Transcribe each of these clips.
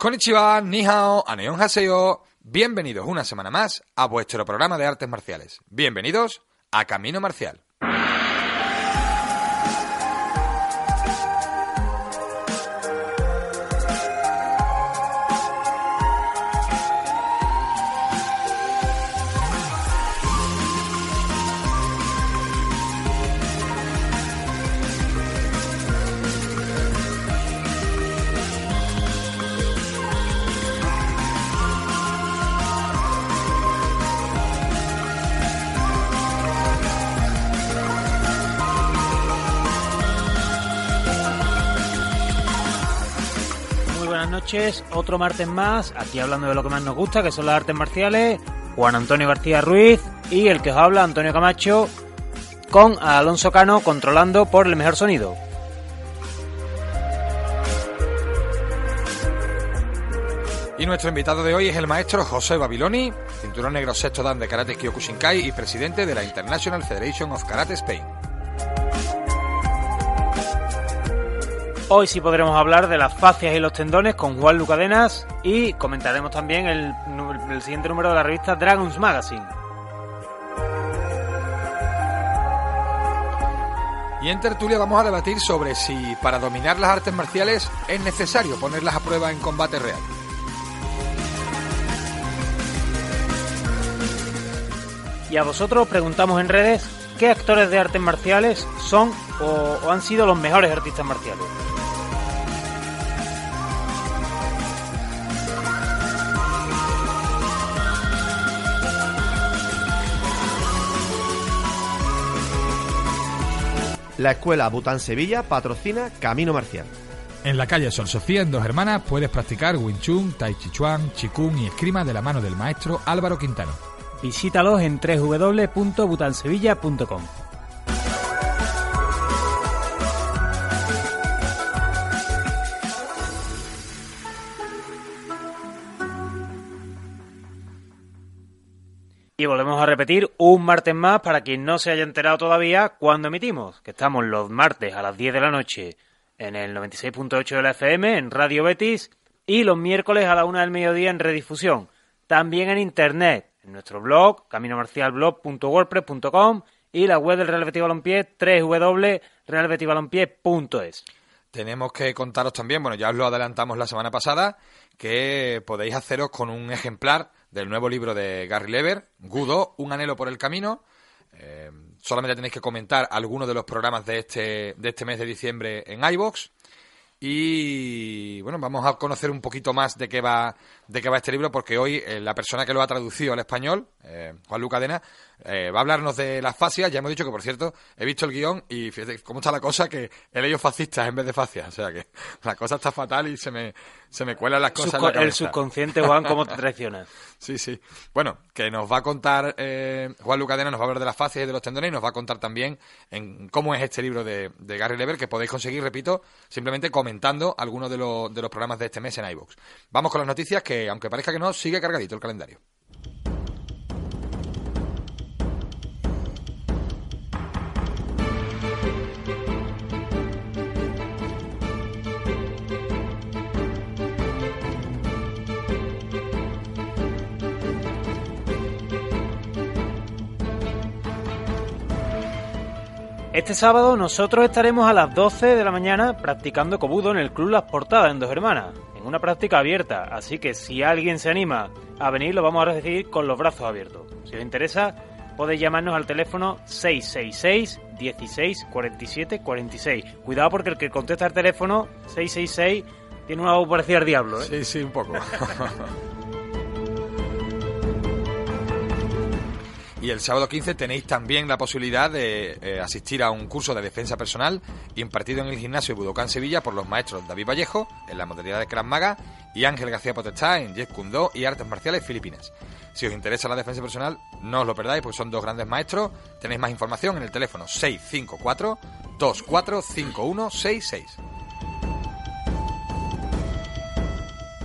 Konnichiwa, ni hao, aneon haseo. Bienvenidos una semana más a vuestro programa de artes marciales. Bienvenidos a Camino Marcial. Noches, otro martes más, aquí hablando de lo que más nos gusta, que son las artes marciales, Juan Antonio García Ruiz y el que os habla, Antonio Camacho, con Alonso Cano controlando por el mejor sonido. Y nuestro invitado de hoy es el maestro José Babiloni, cinturón negro sexto dan de Karate Kyokushinkai y presidente de la International Federation of Karate Spain. Hoy sí podremos hablar de las fascias y los tendones con Juan Lucadenas y comentaremos también el, el siguiente número de la revista Dragons Magazine. Y en tertulia vamos a debatir sobre si para dominar las artes marciales es necesario ponerlas a prueba en combate real. Y a vosotros preguntamos en redes qué actores de artes marciales son o, o han sido los mejores artistas marciales. La escuela Bután Sevilla patrocina Camino Marcial. En la calle Sol Sofía, en Dos Hermanas, puedes practicar Wing Chun, Tai Chi Chuan, Chikung y esgrima de la mano del maestro Álvaro Quintano. Visítalos en www.butansevilla.com. Y volvemos a repetir un martes más para quien no se haya enterado todavía cuando emitimos, que estamos los martes a las 10 de la noche en el 96.8 de la FM, en Radio Betis, y los miércoles a la 1 del mediodía en redifusión. También en internet, en nuestro blog, caminomarcialblog.wordpress.com y la web del Real Betis Balompié, www.realbetisbalompié.es. Tenemos que contaros también, bueno, ya os lo adelantamos la semana pasada, que podéis haceros con un ejemplar del nuevo libro de Gary Lever, Gudo, Un anhelo por el camino. Eh, solamente tenéis que comentar algunos de los programas de este, de este mes de diciembre en iBox. Y bueno, vamos a conocer un poquito más de qué va, de qué va este libro, porque hoy eh, la persona que lo ha traducido al español, eh, Juan Lucadena, eh, va a hablarnos de las fascias. Ya hemos dicho que, por cierto, he visto el guion y fíjate cómo está la cosa, que he leído fascistas en vez de fascias. O sea que la cosa está fatal y se me, se me cuelan las cosas. en la Subco- el subconsciente, Juan, cómo te traiciona. Sí, sí. Bueno, que nos va a contar eh, Juan Lucadena, nos va a hablar de las fascias y de los tendones y nos va a contar también en cómo es este libro de, de Gary Lever que podéis conseguir, repito, simplemente comentando algunos de los, de los programas de este mes en iVoox. Vamos con las noticias que, aunque parezca que no, sigue cargadito el calendario. Este sábado nosotros estaremos a las 12 de la mañana practicando Kobudo en el Club Las Portadas en Dos Hermanas, en una práctica abierta, así que si alguien se anima a venir lo vamos a recibir con los brazos abiertos. Si os interesa, podéis llamarnos al teléfono 666 16 47 46. Cuidado porque el que contesta el teléfono 666 tiene una voz parecida al diablo, ¿eh? Sí, sí, un poco. Y el sábado 15 tenéis también la posibilidad de eh, asistir a un curso de defensa personal impartido en el gimnasio Budokan Sevilla por los maestros David Vallejo en la modalidad de Krav Maga y Ángel García Potestá en Jet Kundo y Artes Marciales Filipinas. Si os interesa la defensa personal, no os lo perdáis porque son dos grandes maestros. Tenéis más información en el teléfono 654 245166.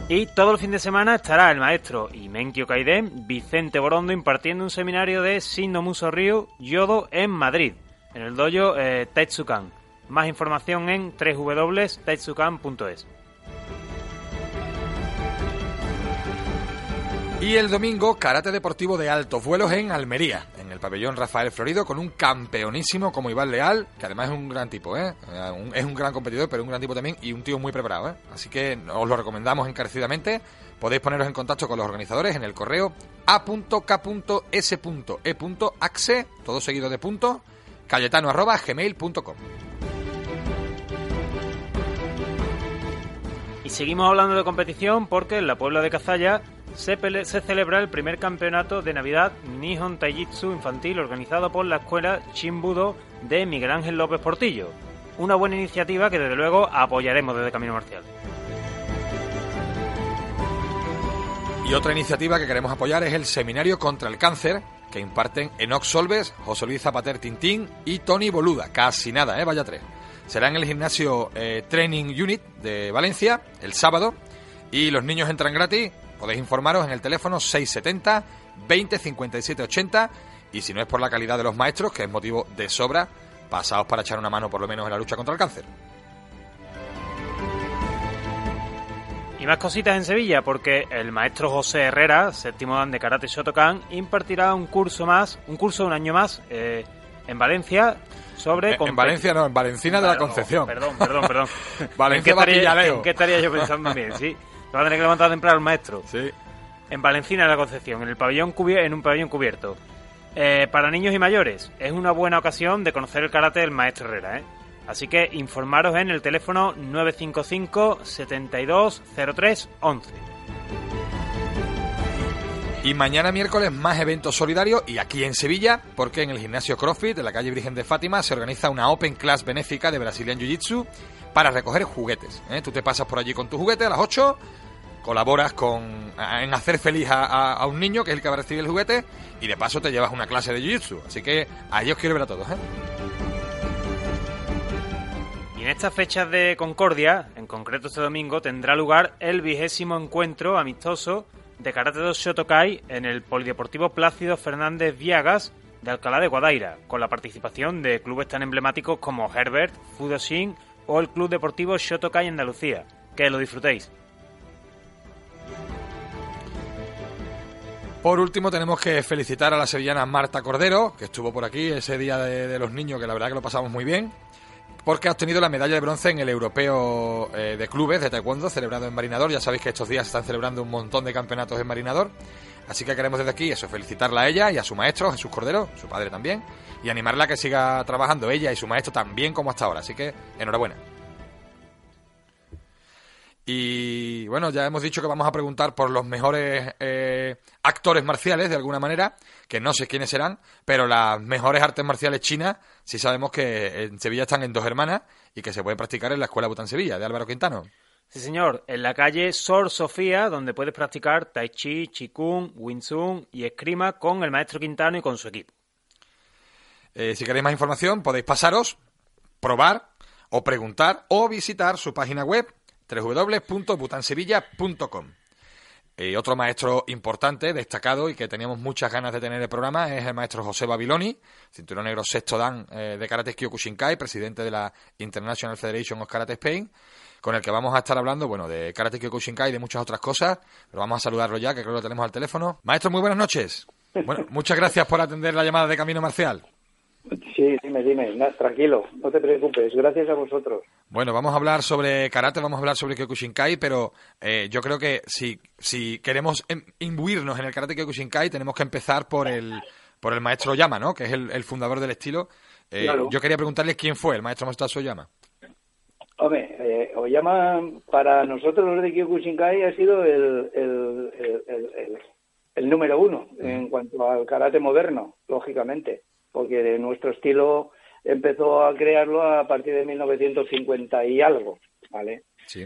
Y todo el fin de semana estará el maestro Imenkio Kaiden, Vicente Borondo, impartiendo un seminario de Shindo Muso Ryu Yodo en Madrid, en el dojo eh. Más información en www.taitsukan.es. Y el domingo, karate deportivo de altos vuelos en Almería, el pabellón Rafael Florido, con un campeonísimo como Iván Leal, que además es un gran tipo, ¿eh? Es un gran competidor, pero un gran tipo también y un tío muy preparado, ¿eh? Así que os lo recomendamos encarecidamente. Podéis poneros en contacto con los organizadores en el correo a.k.s.e.axe, todo seguido de punto, cayetano.gmail.com. Y seguimos hablando de competición porque en la Puebla de Cazalla se, celebra el primer campeonato de Navidad Nihon Taijitsu infantil organizado por la escuela Chimbudo de Miguel Ángel López Portillo. Una buena iniciativa que desde luego apoyaremos desde Camino Marcial. Y otra iniciativa que queremos apoyar es el Seminario contra el Cáncer que imparten Enox Solves, José Luis Zapater Tintín y Tony Boluda. Casi nada, ¿eh? Vaya tres. Será en el gimnasio eh, Training Unit de Valencia el sábado y los niños entran gratis Podéis informaros en el teléfono 670 20 57 80 y si no es por la calidad de los maestros, que es motivo de sobra, pasaos para echar una mano por lo menos en la lucha contra el cáncer. Y más cositas en Sevilla, porque el maestro José Herrera, séptimo dan de Karate Shotokan, impartirá un curso más, un curso un año más eh, en Valencia sobre... En, Valencia no, en Valencina de la Concepción. Perdón, perdón, perdón. Valencia ¿En qué, estaría, ¿En qué estaría yo pensando bien? Sí. Va a tener que levantar temprano el maestro. Sí. En Valencina de la Concepción, en, el pabellón en un pabellón cubierto. Eh, para niños y mayores, es una buena ocasión de conocer el karate del maestro Herrera, ¿eh? Así que informaros en el teléfono 955 7203 11. Y mañana miércoles más eventos solidarios y aquí en Sevilla, porque en el gimnasio CrossFit de la calle Virgen de Fátima se organiza una Open Class benéfica de Brazilian Jiu-Jitsu para recoger juguetes. ¿eh? Tú te pasas por allí con tu juguete a las 8, colaboras con, en hacer feliz a, un niño que es el que va a recibir el juguete y de paso te llevas una clase de Jiu-Jitsu. Así que ahí os quiero ver a todos. ¿eh? Y en estas fechas de Concordia, en concreto este domingo, tendrá lugar el vigésimo encuentro amistoso de Karate 2 Shotokai en el Polideportivo Plácido Fernández Viagas de Alcalá de Guadaira, con la participación de clubes tan emblemáticos como Herbert, Fudoshin o el Club Deportivo Shotokai Andalucía. Que lo disfrutéis. Por último, tenemos que felicitar a la sevillana Marta Cordero, que estuvo por aquí ese día de, los niños, que la verdad que lo pasamos muy bien, porque ha obtenido la medalla de bronce en el Europeo eh, de Clubes de Taekwondo, celebrado en Marinador. Ya sabéis que estos días se están celebrando un montón de campeonatos en Marinador. Así que queremos desde aquí eso, felicitarla a ella y a su maestro, Jesús Cordero, su padre también, y animarla a que siga trabajando ella y su maestro también como hasta ahora. Así que enhorabuena. Y bueno, ya hemos dicho que vamos a preguntar por los mejores eh, actores marciales, de alguna manera, que no sé quiénes serán, pero las mejores artes marciales chinas, sí sabemos que en Sevilla están en dos hermanas y que se pueden practicar en la Escuela Bután Sevilla, de Álvaro Quintano. Sí, señor, en la calle Sor Sofía, donde puedes practicar Tai Chi, Chikung, Wing Chun y Escrima con el maestro Quintano y con su equipo. Eh, si queréis más información, podéis pasaros, probar o preguntar o visitar su página web www.butansevilla.com. Y otro maestro importante, destacado y que teníamos muchas ganas de tener el programa es el maestro José Babiloni, cinturón negro sexto dan eh, de Karate Kyokushinkai, presidente de la International Federation of Karate Spain, con el que vamos a estar hablando, bueno, de Karate Kyokushinkai y de muchas otras cosas, pero vamos a saludarlo ya, que creo que lo tenemos al teléfono. Maestro, muy buenas noches. Bueno, muchas gracias por atender la llamada de Camino Marcial. Sí, dime, dime, tranquilo, no te preocupes, gracias a vosotros. Bueno, vamos a hablar sobre karate, vamos a hablar sobre Kyokushinkai, pero eh, yo creo que si, si queremos em, imbuirnos en el karate Kyokushinkai tenemos que empezar por el, por el maestro Oyama, ¿no? Que es el, fundador del estilo. Eh, yo quería preguntarle quién fue el maestro Masato Oyama. Hombre, eh, Oyama para nosotros los de Kyokushinkai ha sido el, el, el número uno en cuanto al karate moderno, lógicamente, porque nuestro estilo empezó a crearlo a partir de 1950 y algo, ¿vale? Sí.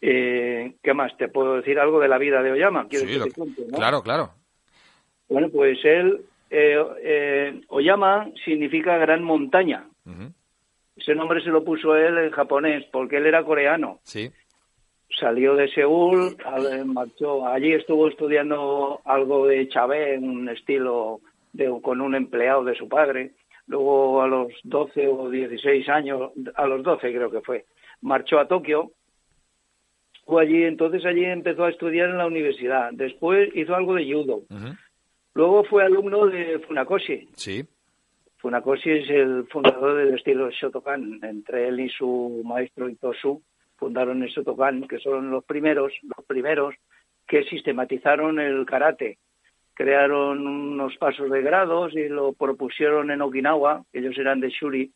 Eh, ¿Qué más? ¿Te puedo decir algo de la vida de Oyama? Sí, que lo- te cuente, no? Claro, claro. Bueno, pues él, eh, eh, Oyama significa gran montaña. Ese nombre se lo puso él en japonés porque él era coreano. Sí. Salió de Seúl, al- marchó. Allí estuvo estudiando algo de Chabé, un estilo de, con un empleado de su padre. Luego a los 12 o 16 años, a los 12 creo que fue, marchó a Tokio. Fue allí, entonces allí empezó a estudiar en la universidad. Después hizo algo de judo. Luego fue alumno de Funakoshi. Sí. Funakoshi es el fundador del estilo Shotokan. Entre él y su maestro Itosu fundaron el Shotokan, que son los primeros, los primeros que sistematizaron el karate. Crearon unos pasos de grados y lo propusieron en Okinawa. Ellos eran de Shuri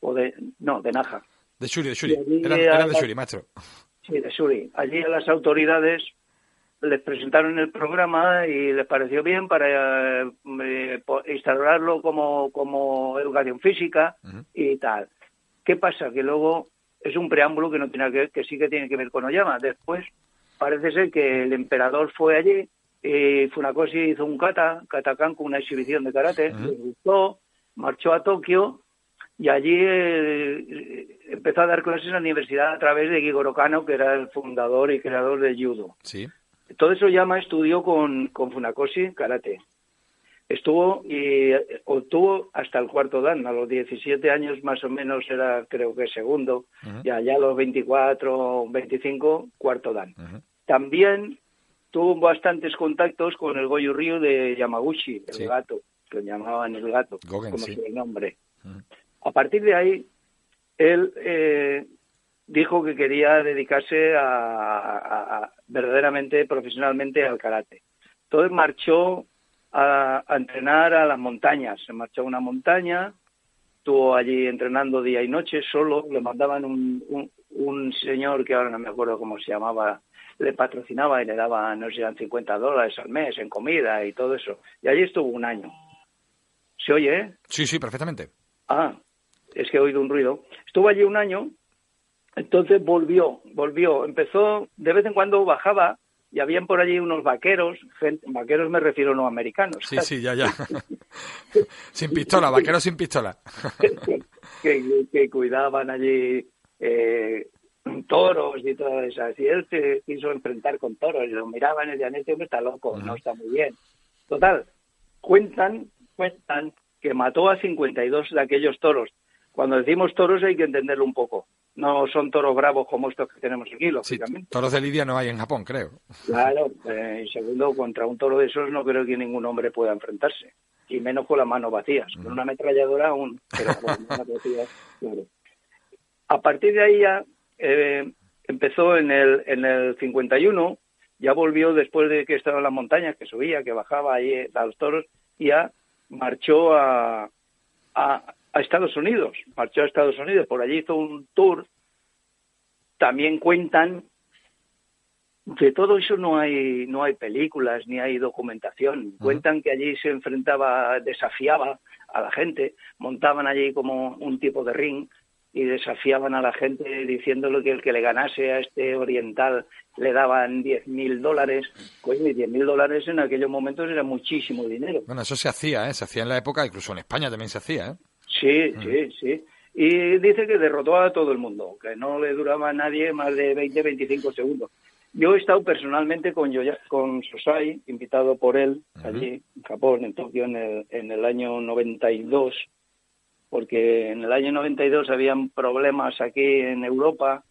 o de no de Naha. De Shuri, de Shuri. Eran, de Shuri, maestro. Sí, de Shuri. Allí a las autoridades les presentaron el programa y les pareció bien para eh, instaurarlo como, como educación física y tal. ¿Qué pasa? Que luego es un preámbulo que no tiene que, que sí que tiene que ver con Oyama. Después parece ser que el emperador fue allí y Funakoshi hizo un kata, katakan con una exhibición de karate, les gustó, marchó a Tokio y allí eh, empezó a dar clases en la universidad a través de Gigoro Kano, que era el fundador y creador del judo. Sí. Todo eso Yama estudió con, con Funakoshi karate. Estuvo y eh, obtuvo hasta el cuarto dan. A los 17 años más o menos era, creo que segundo. Y allá a los 24, 25, cuarto dan. También tuvo bastantes contactos con el Goju Ryu de Yamaguchi, el Sí. gato, que lo llamaban el gato, Gogen, como sí. su nombre. A partir de ahí, él eh, dijo que quería dedicarse a, a- a- verdaderamente, profesionalmente al karate. Entonces marchó a, a entrenar a las montañas. Se marchó a una montaña, estuvo allí entrenando día y noche solo. Le mandaban un, un, un señor que ahora no me acuerdo cómo se llamaba, le patrocinaba y le daba, no sé, eran 50 dólares al mes en comida y todo eso. Y allí estuvo un año. ¿Se oye, eh? Sí, sí, perfectamente. Ah, es que he oído un ruido. Estuvo allí un año, entonces volvió, volvió. Empezó, de vez en cuando bajaba y habían por allí unos vaqueros, gente- vaqueros me refiero no americanos, Sí, sí, ya, ya. sin pistola, vaquero sin pistola. que, que cuidaban allí eh, toros y todo eso. Y él se quiso enfrentar con toros y lo miraban y decían, este hombre está loco, no está muy bien. Total, cuentan, cuentan que mató a 52 de aquellos toros. Cuando decimos toros hay que entenderlo un poco. No son toros bravos como estos que tenemos aquí, Sí, lógicamente. toros de Lidia no hay en Japón, creo. Claro, eh, y segundo, contra un toro de esos no creo que ningún hombre pueda enfrentarse, y menos con las manos vacías. Con una ametralladora aún, pero con las manos vacías, claro. A partir de ahí ya eh, empezó en el, en el 51, ya volvió después de que estaba en las montañas, que subía, que bajaba ahí a los toros, y ya marchó a, a, a Estados Unidos, marchó a Estados Unidos, por allí hizo un tour. También cuentan de todo eso no hay no hay películas ni hay documentación. Cuentan que allí se enfrentaba, desafiaba a la gente, montaban allí como un tipo de ring y desafiaban a la gente diciéndole que el que le ganase a este oriental le daban 10.000 dólares. Coño, y 10.000 dólares en aquellos momentos era muchísimo dinero. Bueno, eso se hacía, ¿eh? Se hacía en la época, incluso en España también se hacía, ¿eh? Sí, sí, sí. Y dice que derrotó a todo el mundo, que no le duraba a nadie más de 20, 25 segundos. Yo he estado personalmente con, Yoya- con Sosai, invitado por él allí en Japón, en Tokio, en el, en el año 92, porque en el año 92 habían problemas aquí en Europa,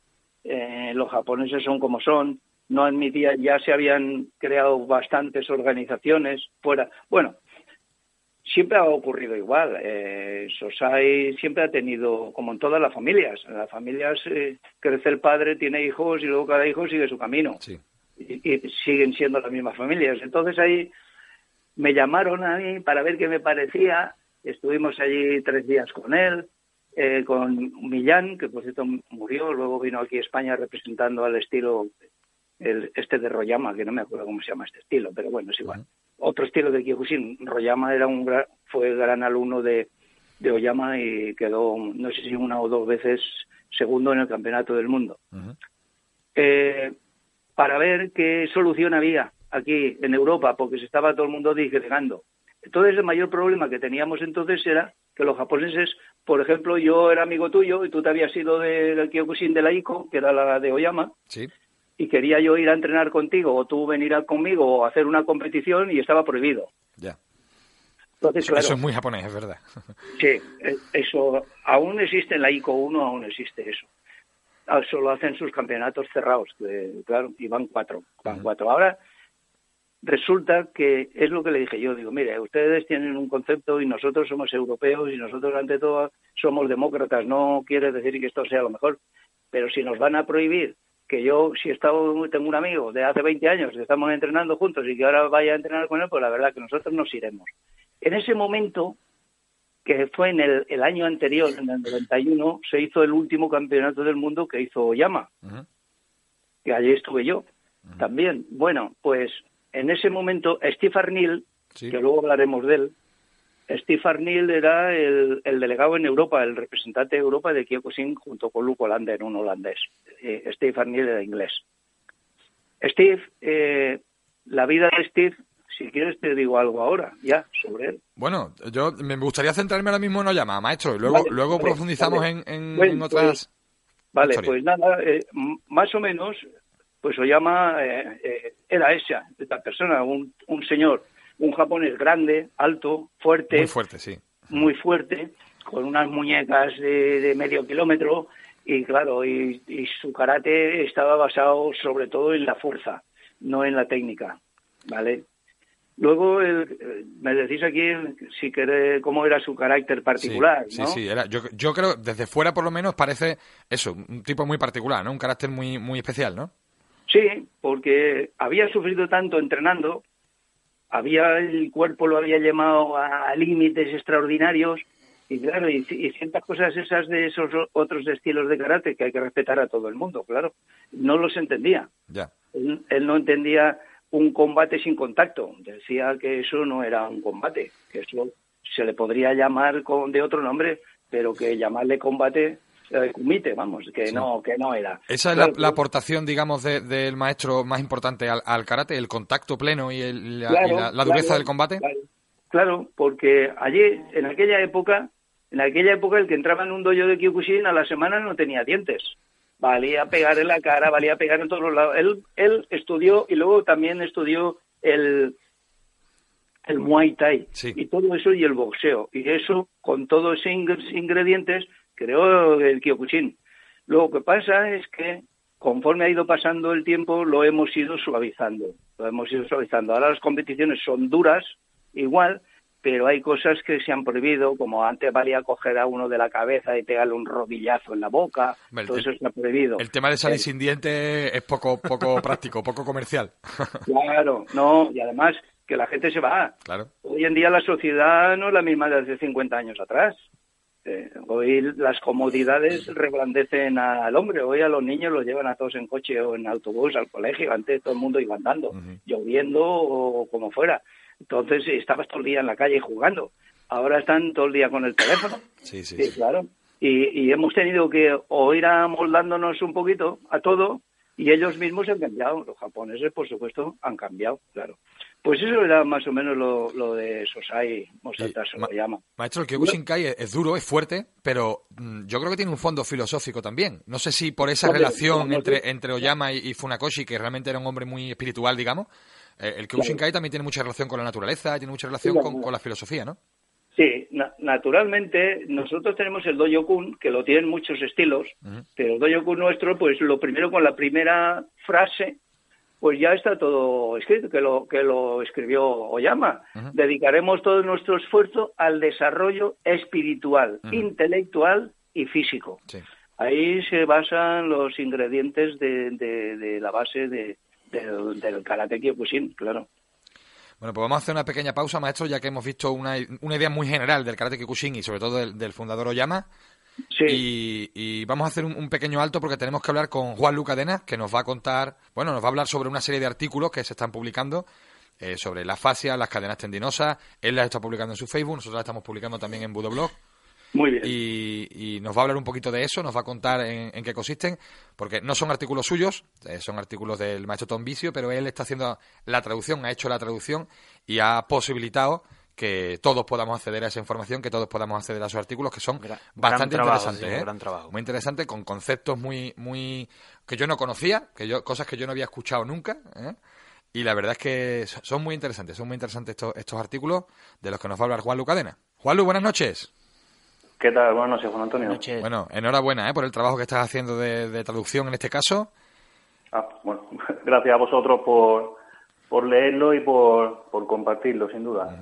eh, los japoneses son como son, no admitían, ya se habían creado bastantes organizaciones fuera. Bueno, siempre ha ocurrido igual. Eh, Sosai siempre ha tenido, como en todas las familias, en las familias eh, crece el padre, tiene hijos y luego cada hijo sigue su camino. Sí. Y, y siguen siendo las mismas familias. Entonces ahí me llamaron a mí para ver qué me parecía. Estuvimos allí tres días con él, eh, con Millán, que por cierto murió, luego vino aquí a España representando al estilo el, este de Royama, que no me acuerdo cómo se llama este estilo, pero bueno, es igual. Otro estilo de Kyokushin. Royama era un fue gran alumno de, de Oyama y quedó, no sé si una o dos veces segundo en el campeonato del mundo. eh, para ver qué solución había aquí en Europa, porque se estaba todo el mundo digregando. Entonces, el mayor problema que teníamos entonces era que los japoneses, por ejemplo, yo era amigo tuyo y tú te habías ido del Kyokushin de la ICO, que era la de Oyama, Sí. y quería yo ir a entrenar contigo o tú venir a- conmigo o hacer una competición y estaba prohibido. Ya. Entonces, Eso, claro, eso es muy japonés, es verdad. sí, eh, eso aún existe en la ICO 1, aún existe eso. Ah, Solo hacen sus campeonatos cerrados, que, claro, y van cuatro, van cuatro. Ahora resulta que es lo que le dije yo, digo, mire, ustedes tienen un concepto y nosotros somos europeos y nosotros ante todo somos demócratas, no quiere decir que esto sea lo mejor, pero si nos van a prohibir que yo, si estado, tengo un amigo de hace 20 años que estamos entrenando juntos y que ahora vaya a entrenar con él, pues la verdad que nosotros nos iremos. En ese momento, que fue en el, el año anterior, en el 91, se hizo el último campeonato del mundo que hizo Oyama, Ujú. que allí estuve yo también. Bueno, pues en ese momento Steve Arnil, Sí. que luego hablaremos de él, Steve Arnil era el, el delegado en Europa, el representante de Europa de Kyokushin junto con Luke Hollander, un holandés. Eh, Steve Arnil era inglés. Steve, eh, la vida de Steve, si quieres te digo algo ahora, ya, sobre él. Bueno, yo me gustaría centrarme ahora mismo en Oyama, maestro, y luego, Vale, luego vale, profundizamos vale. en, en- Bueno, en otras... Vale, Historia. pues nada, eh, más o menos, pues Oyama eh, eh, era esa, esta persona, un, un señor, un japonés grande, alto, fuerte, Muy fuerte, sí. muy fuerte, con unas muñecas de, de medio kilómetro y claro, y, y su karate estaba basado sobre todo en la fuerza, no en la técnica, ¿vale? Luego, el- me decís aquí si querés, cómo era su carácter particular, sí, ¿no? sí, sí, era, yo, yo creo, desde fuera por lo menos parece eso, un tipo muy particular, ¿no? Un carácter muy, muy especial, ¿no? Sí, porque había sufrido tanto entrenando, había el cuerpo lo había llevado a límites extraordinarios y claro, y, y ciertas cosas esas de esos otros estilos de karate que hay que respetar a todo el mundo, claro, no los entendía. Ya. Él, él no entendía un combate sin contacto, decía que eso no era un combate, que eso se le podría llamar con, de otro nombre, pero que llamarle combate, eh, kumite, vamos, que no, que no era. Esa es la, la aportación, digamos, de- del maestro más importante al, al karate, el contacto pleno y, el- la, y Claro, la- la dureza claro, del combate. Claro, claro, porque allí, en aquella época, en aquella época el que entraba en un dojo de Kyokushin a la semana no tenía dientes. Valía pegar en la cara, valía pegar en todos los lados. Él, él estudió y luego también estudió el, el Muay Thai Sí. y todo eso y el boxeo. Y eso, con todos esos ing- ingredientes, creó el Kyokushin. Lo que pasa es que conforme ha ido pasando el tiempo, lo hemos ido suavizando. Lo hemos ido suavizando. Ahora las competiciones son duras, igual, pero hay cosas que se han prohibido, como antes valía coger a uno de la cabeza y pegarle un rodillazo en la boca. Hombre, todo el- eso se ha prohibido. El tema de salir Eh, sin dientes es poco, poco práctico, poco comercial. Claro, no, y además que la gente se va. claro. Hoy en día la sociedad no es la misma de hace 50 años atrás. Eh, hoy las comodidades reblandecen al hombre. Hoy a los niños los llevan a todos en coche o en autobús al colegio. Antes todo el mundo iba andando, lloviendo o como fuera. Entonces estabas todo el día en la calle jugando. Ahora están todo el día con el teléfono. Sí, sí. Sí, sí. claro. Y, y hemos tenido que o ir amoldándonos un poquito a todo y ellos mismos han cambiado. Los japoneses, por supuesto, han cambiado, claro. Pues eso era más o menos lo, lo de Sosai Mosata se ma- lo llama. Maestro, el Kyokushinkai es, es duro, es fuerte, pero mm, yo creo que tiene un fondo filosófico también. No sé si por esa relación entre, entre Oyama y, y Funakoshi, que realmente era un hombre muy espiritual, digamos, eh, el Kyokushinkai también tiene mucha relación con la naturaleza, tiene mucha relación Sí, con, la filosofía, ¿no? Sí, na- naturalmente nosotros tenemos el Dojo-kun, que lo tienen muchos estilos, pero el Dojo-kun nuestro, pues lo primero con la primera frase, pues ya está todo escrito, que lo, que lo escribió Oyama. Dedicaremos todo nuestro esfuerzo al desarrollo espiritual, intelectual y físico. Sí. Ahí se basan los ingredientes de, de- de la base de, del, del karate Kyokushin, claro. Bueno, pues vamos a hacer una pequeña pausa, maestro, ya que hemos visto una, una idea muy general del karate Kyokushin y sobre todo del, del fundador Oyama. Sí. Y, vamos a hacer un, pequeño alto porque tenemos que hablar con Juan Luca Dena, que nos va a contar, bueno, nos va a hablar sobre una serie de artículos que se están publicando eh, sobre la fascia, las cadenas tendinosas. Él las está publicando en su Facebook, nosotros las estamos publicando también en Budoblog. Muy bien. Y, nos va a hablar un poquito de eso, nos va a contar en, qué consisten, porque no son artículos suyos, eh, son artículos del maestro Tom Vicio, pero él está haciendo la traducción, ha hecho la traducción y ha posibilitado que todos podamos acceder a esa información, que todos podamos acceder a esos artículos que son bastante interesantes, ¿eh? gran trabajo. muy interesantes, con conceptos muy, muy que yo no conocía, que yo cosas que yo no había escuchado nunca, ¿eh? y la verdad es que son muy interesantes, son muy interesantes estos, estos artículos de los que nos va a hablar Juan Lu Cadena. Juan Lu, buenas noches. ¿Qué tal? Buenas noches, Juan Antonio. Bueno, enhorabuena ¿eh? por el trabajo que estás haciendo de, traducción en este caso. Ah, bueno, gracias a vosotros por, por leerlo y por, por compartirlo, sin duda.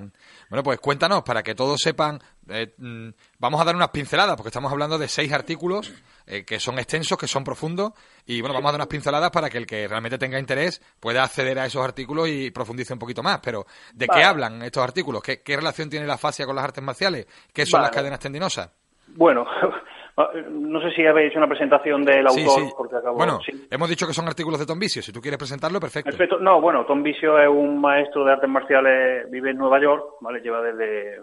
Bueno, pues cuéntanos, para que todos sepan, eh, mm, vamos a dar unas pinceladas, porque estamos hablando de seis artículos eh, que son extensos, que son profundos, y bueno, vamos a dar unas pinceladas para que el que realmente tenga interés pueda acceder a esos artículos y profundice un poquito más. Pero, ¿de qué hablan estos artículos? ¿Qué, relación tiene la fascia con las artes marciales? ¿Qué son las cadenas tendinosas? Bueno, no sé si habéis hecho una presentación del autor, porque Bueno, hemos dicho que son artículos de Tom Vicio. Si tú quieres presentarlo, perfecto. perfecto. No, bueno, Tom Vicio es un maestro de artes marciales, vive en Nueva York, ¿vale? Lleva desde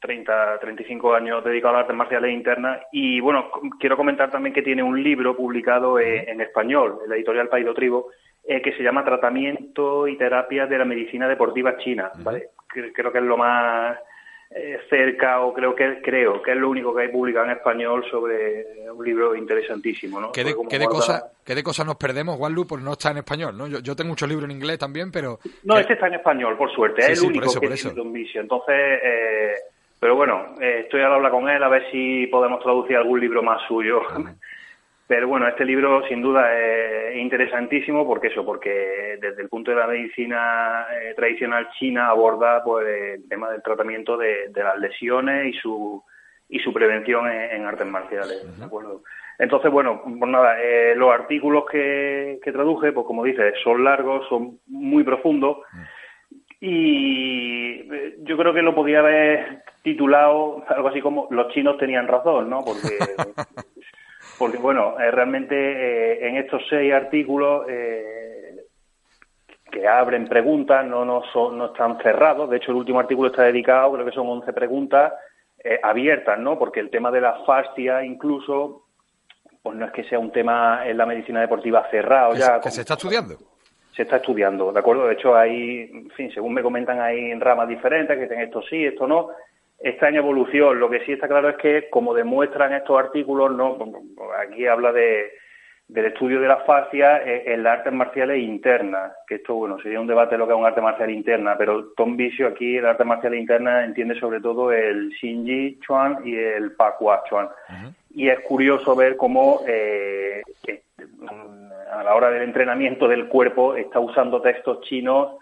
30, 35 años dedicado a las artes marciales internas. Y bueno, quiero comentar también que tiene un libro publicado en, español, en la editorial Paido Tribo, eh, que se llama Tratamiento y Terapia de la Medicina Deportiva China, ¿vale? Creo que es lo más eh, cerca o creo que creo que es lo único que hay publicado en español sobre un libro interesantísimo ¿no? ¿Qué de, ¿qué de cosas de nos perdemos Juanlu por no estar en español ¿no? yo, yo tengo muchos libros en inglés también pero no este está en español por suerte. Es el único que tiene Don Vicio entonces eh, pero bueno eh, estoy al habla con él a ver si podemos traducir algún libro más suyo Pero bueno, este libro sin duda es interesantísimo porque eso, porque desde el punto de la medicina eh, tradicional china aborda pues el tema del tratamiento de, las lesiones y su y su prevención en, artes marciales, ¿de acuerdo? Entonces, bueno, pues nada, eh, los artículos que, que traduje, pues como dices, son largos, son muy profundos y eh, yo creo que lo podía haber titulado algo así como Los chinos tenían razón, ¿no? Porque porque bueno, eh, realmente eh, en estos seis artículos eh, que abren preguntas, no, no, son, no están cerrados, de hecho el último artículo está dedicado, creo que son 11 preguntas abiertas, ¿no? Porque el tema de la fascia incluso, pues no es que sea un tema en la medicina deportiva cerrado ya. ¿Que se está estudiando? Se está estudiando, ¿de acuerdo? De hecho hay, en fin, según me comentan, hay ramas diferentes que tienen esto sí, esto no, está en evolución. Lo que sí está claro es que, como demuestran estos artículos, no aquí habla de, del estudio de la fascia en las artes marciales internas, que esto, bueno, sería un debate de lo que es un arte marcial interna, pero Tom Vicio aquí, el arte marcial interna, entiende sobre todo el Shinji Chuan y el Pakua Chuan. Y es curioso ver cómo eh, a la hora del entrenamiento del cuerpo está usando textos chinos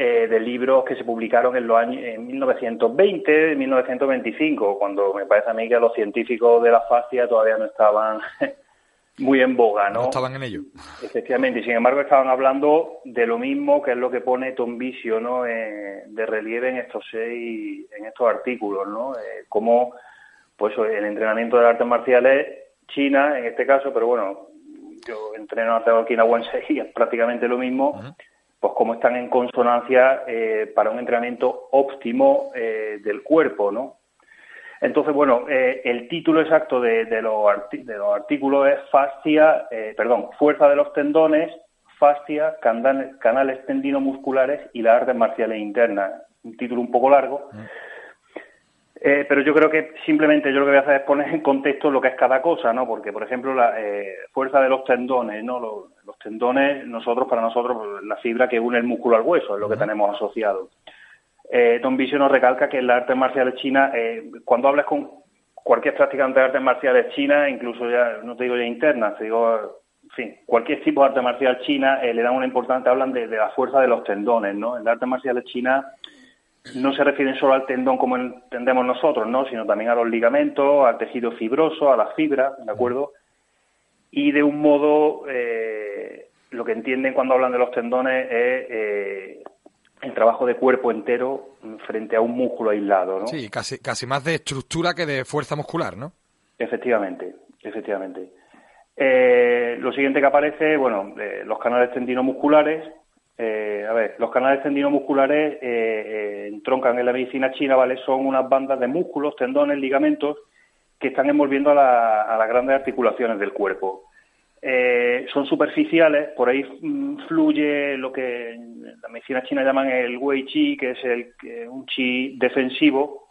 eh, de libros que se publicaron en los años en 1920, 1925, cuando me parece a mí que los científicos de la fascia todavía no estaban muy en boga, ¿no? No estaban en ello. Efectivamente, y sin embargo estaban hablando de lo mismo que es lo que pone Tom Vicio, ¿no? Eh, de relieve en estos seis, en estos artículos, ¿no? Eh, como, pues, el entrenamiento de artes marciales, China en este caso, pero bueno, yo entreno arte okinawense y es prácticamente lo mismo pues cómo están en consonancia eh, para un entrenamiento óptimo eh, del cuerpo, ¿no? Entonces, bueno, eh, el título exacto de, los de, los artículos es fascia, perdón, fuerza de los tendones, fascia, canales, canales tendinomusculares y las artes marciales internas. Un título un poco largo. Mm. Eh, pero yo creo que simplemente yo lo que voy a hacer es poner en contexto lo que es cada cosa, ¿no? Porque, por ejemplo, la eh, fuerza de los tendones, ¿no? Los, tendones, nosotros, para nosotros, pues, la fibra que une el músculo al hueso es lo que tenemos asociado. Eh, Don Vicio nos recalca que en las artes marciales chinas, eh, cuando hablas con cualquier practicante de artes marciales chinas, incluso ya, no te digo ya internas, te digo, en fin, cualquier tipo de arte marcial china, le dan una importancia, hablan de, de, la fuerza de los tendones, ¿no? En las artes marciales chinas no se refieren solo al tendón como entendemos nosotros, ¿no? sino también a los ligamentos, al tejido fibroso, a las fibras, ¿de acuerdo? Y de un modo, eh, lo que entienden cuando hablan de los tendones es eh, el trabajo de cuerpo entero frente a un músculo aislado, ¿no? Sí, casi, casi más de estructura que de fuerza muscular, ¿no? Efectivamente, efectivamente. Eh, lo siguiente que aparece, bueno, eh, los canales tendinomusculares. Eh, a ver, los canales tendinomusculares entroncan en la medicina china, ¿vale? Son unas bandas de músculos, tendones, ligamentos que están envolviendo a, a las grandes articulaciones del cuerpo. son superficiales, por ahí mm, fluye lo que en la medicina china llaman el wei chi, que es el, un chi defensivo,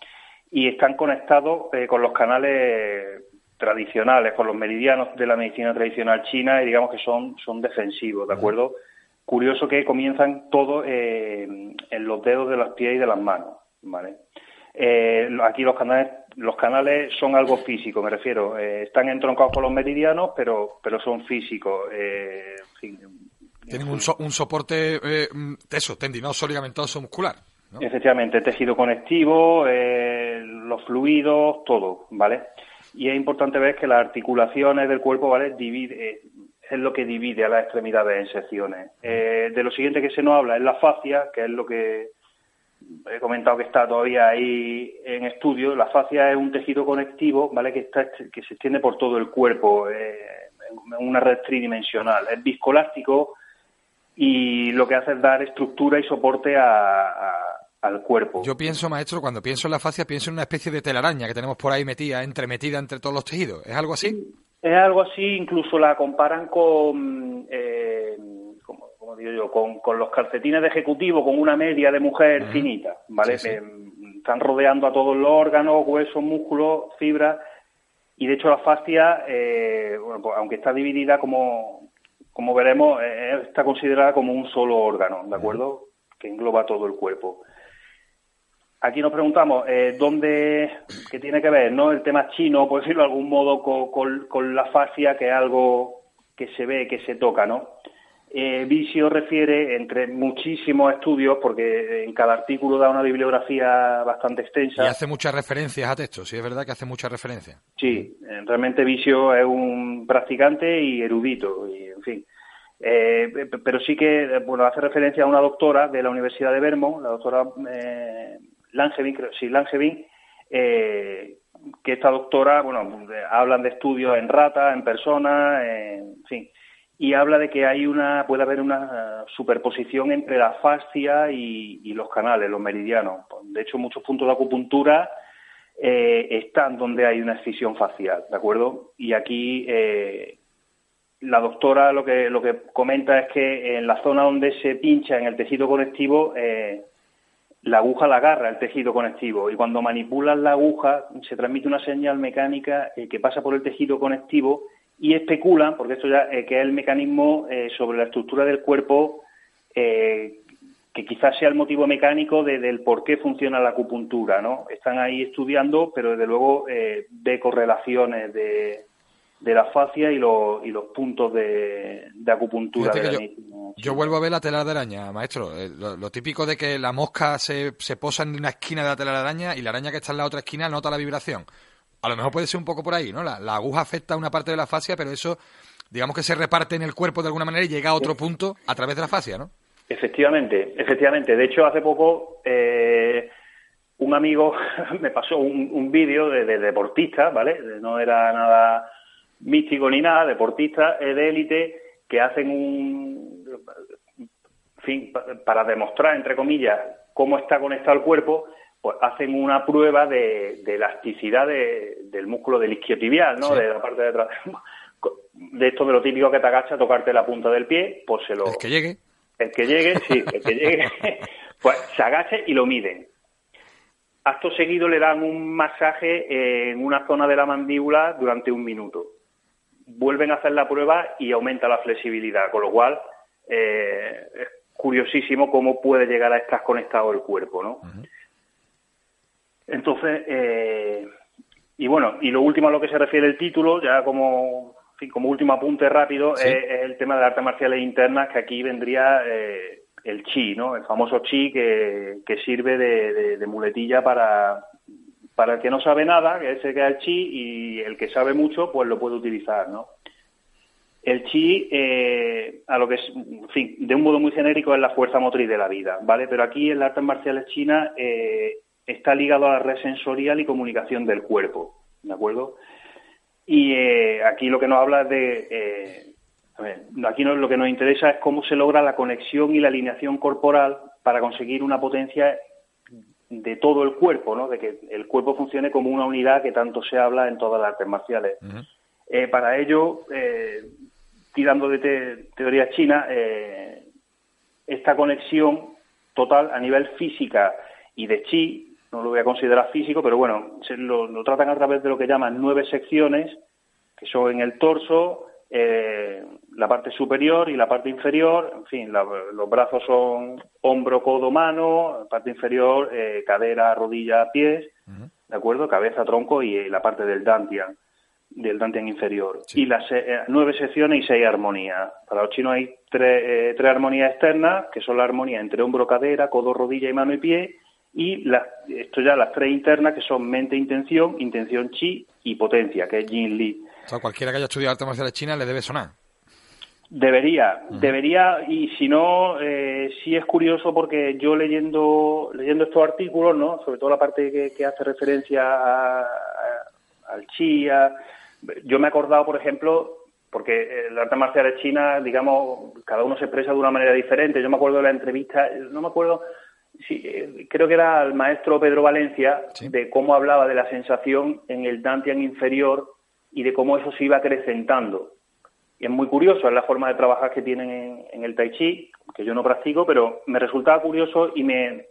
y están conectados con los canales tradicionales, con los meridianos de la medicina tradicional china y digamos que son, son defensivos, ¿de acuerdo? Curioso que comienzan todos eh, en los dedos de los pies y de las manos, ¿vale? Eh, aquí los canales los canales son algo físico, me refiero. Eh, están entroncados con los meridianos, pero pero son físicos. Tienen un, un soporte eso, tendinoso, ligamentoso, muscular. Efectivamente, tejido conectivo, los fluidos, todo, ¿vale? y es importante ver que las articulaciones del cuerpo, ¿vale? Divide, es lo que divide a las extremidades en secciones. Eh, de lo siguiente que se nos habla es la fascia, que es lo que he comentado que está todavía ahí en estudio. La fascia es un tejido conectivo, ¿vale? Que, está, que se extiende por todo el cuerpo, eh, una red tridimensional. Es viscolástico y lo que hace es dar estructura y soporte a al cuerpo. Yo pienso, maestro, cuando pienso en la fascia, pienso en una especie de telaraña que tenemos por ahí metida, entremetida entre todos los tejidos. ¿Es algo así? Es algo así, incluso la comparan con, eh, como, digo yo, con, los calcetines de ejecutivo, con una media de mujer finita, ¿vale? están rodeando a todos los órganos, huesos, músculos, fibras, y de hecho la fascia, eh, bueno, pues, aunque está dividida como, como veremos, eh, está considerada como un solo órgano, ¿de acuerdo? Que engloba todo el cuerpo. Aquí nos preguntamos eh, dónde, qué tiene que ver, ¿no? El tema chino, por decirlo de algún modo, con, la fascia, que es algo que se ve, que se toca, ¿no? Eh, Visio refiere, entre muchísimos estudios, porque en cada artículo da una bibliografía bastante extensa. Y hace muchas referencias a textos, sí, es verdad que hace muchas referencias. Sí, realmente Visio es un practicante y erudito, y en fin. Eh, pero sí que, bueno, hace referencia a una doctora de la Universidad de Vermont, la doctora eh, Langevin, creo, sí, Langevin, eh, que esta doctora, bueno, hablan de estudios en rata, en personas, en fin, y habla de que hay una, puede haber una superposición entre la fascia y, los canales, los meridianos. De hecho, muchos puntos de acupuntura eh, están donde hay una excisión facial, ¿de acuerdo? Y aquí eh, la doctora lo que, lo que comenta es que en la zona donde se pincha en el tejido conectivo, eh, la aguja la agarra el tejido conectivo y cuando manipulas la aguja se transmite una señal mecánica eh, que pasa por el tejido conectivo y especulan, porque esto ya eh, que es el mecanismo eh, sobre la estructura del cuerpo que quizás sea el motivo mecánico del por qué funciona la acupuntura, ¿no? Están ahí estudiando, pero desde luego de correlaciones de, de la fascia y, los, y los puntos de, acupuntura. yo, vuelvo a ver la tela de araña, maestro. Eh, lo, típico de que la mosca se, se posa en una esquina de la tela de araña y la araña que está en la otra esquina nota la vibración. A lo mejor puede ser un poco por ahí, ¿no? La, aguja afecta a una parte de la fascia, pero eso, digamos que se reparte en el cuerpo de alguna manera y llega a otro punto a través de la fascia, ¿no? Efectivamente, efectivamente. De hecho, hace poco eh, un amigo me pasó un, un vídeo de, de deportista, ¿vale? No era nada místico ni nada, deportistas de élite que hacen un, fin, para demostrar, entre comillas, cómo está conectado el cuerpo, pues hacen una prueba de, elasticidad del músculo del isquiotibial, ¿no? De la parte de atrás. De esto de lo típico que te agacha a tocarte la punta del pie, pues se lo... El que llegue. El que llegue, sí, el que llegue, pues se agache y lo miden. Acto seguido le dan un masaje en una zona de la mandíbula durante un minuto vuelven a hacer la prueba y aumenta la flexibilidad, con lo cual eh, es curiosísimo cómo puede llegar a estar conectado el cuerpo, ¿no? Entonces, eh, y bueno, y lo último a lo que se refiere el título, ya como, como último apunte rápido, es, el tema de artes marciales internas, que aquí vendría eh, el chi, ¿no? El famoso chi que, que sirve de muletilla para, para el que no sabe nada, que ese queda el chi, y el que sabe mucho, pues lo puede utilizar, ¿no? El chi, eh, a lo que es, fin, de un modo muy genérico, es la fuerza motriz de la vida, ¿vale? Pero aquí en las artes marciales chinas eh, está ligado a la red sensorial y comunicación del cuerpo, ¿de acuerdo? Y eh, aquí lo que nos habla es de... A ver, aquí lo que nos interesa es cómo se logra la conexión y la alineación corporal para conseguir una potencia de todo el cuerpo, ¿no? De que el cuerpo funcione como una unidad que tanto se habla en todas las artes marciales. Eh, para ello, eh, tirando de teoría china, eh, esta conexión total a nivel física y de chi, no lo voy a considerar físico, pero bueno, se lo, tratan a través de lo que llaman nueve secciones, que son en el torso, la parte superior y la parte inferior, en fin, los brazos son hombro, codo, mano, parte inferior, cadera, rodilla, pies, ¿de acuerdo? Cabeza, tronco y la parte del dantian del Dantian inferior. Y las eh, nueve secciones y seis armonías. Para los chinos hay tres, eh, tres armonías externas, que son la armonía entre hombro, cadera, codo, rodilla y mano y pie. Y las, esto ya las tres internas, que son mente, intención, intención chi y potencia, que es Jin Li. O sea, cualquiera que haya estudiado artes marciales chinas le debe sonar. Debería, debería, y si no, eh, sí es curioso porque yo leyendo leyendo estos artículos, ¿no? sobre todo la parte que, hace referencia a, al chi, yo me he acordado, por ejemplo, porque el arte marcial de China, digamos, cada uno se expresa de una manera diferente. Yo me acuerdo de la entrevista, no me acuerdo, sí, eh, creo que era el maestro Pedro Valencia, de cómo hablaba de la sensación en el Dantian inferior y de cómo eso se iba acrecentando. Y es muy curioso, es la forma de trabajar que tienen en, el Tai Chi, que yo no practico, pero me resultaba curioso y me,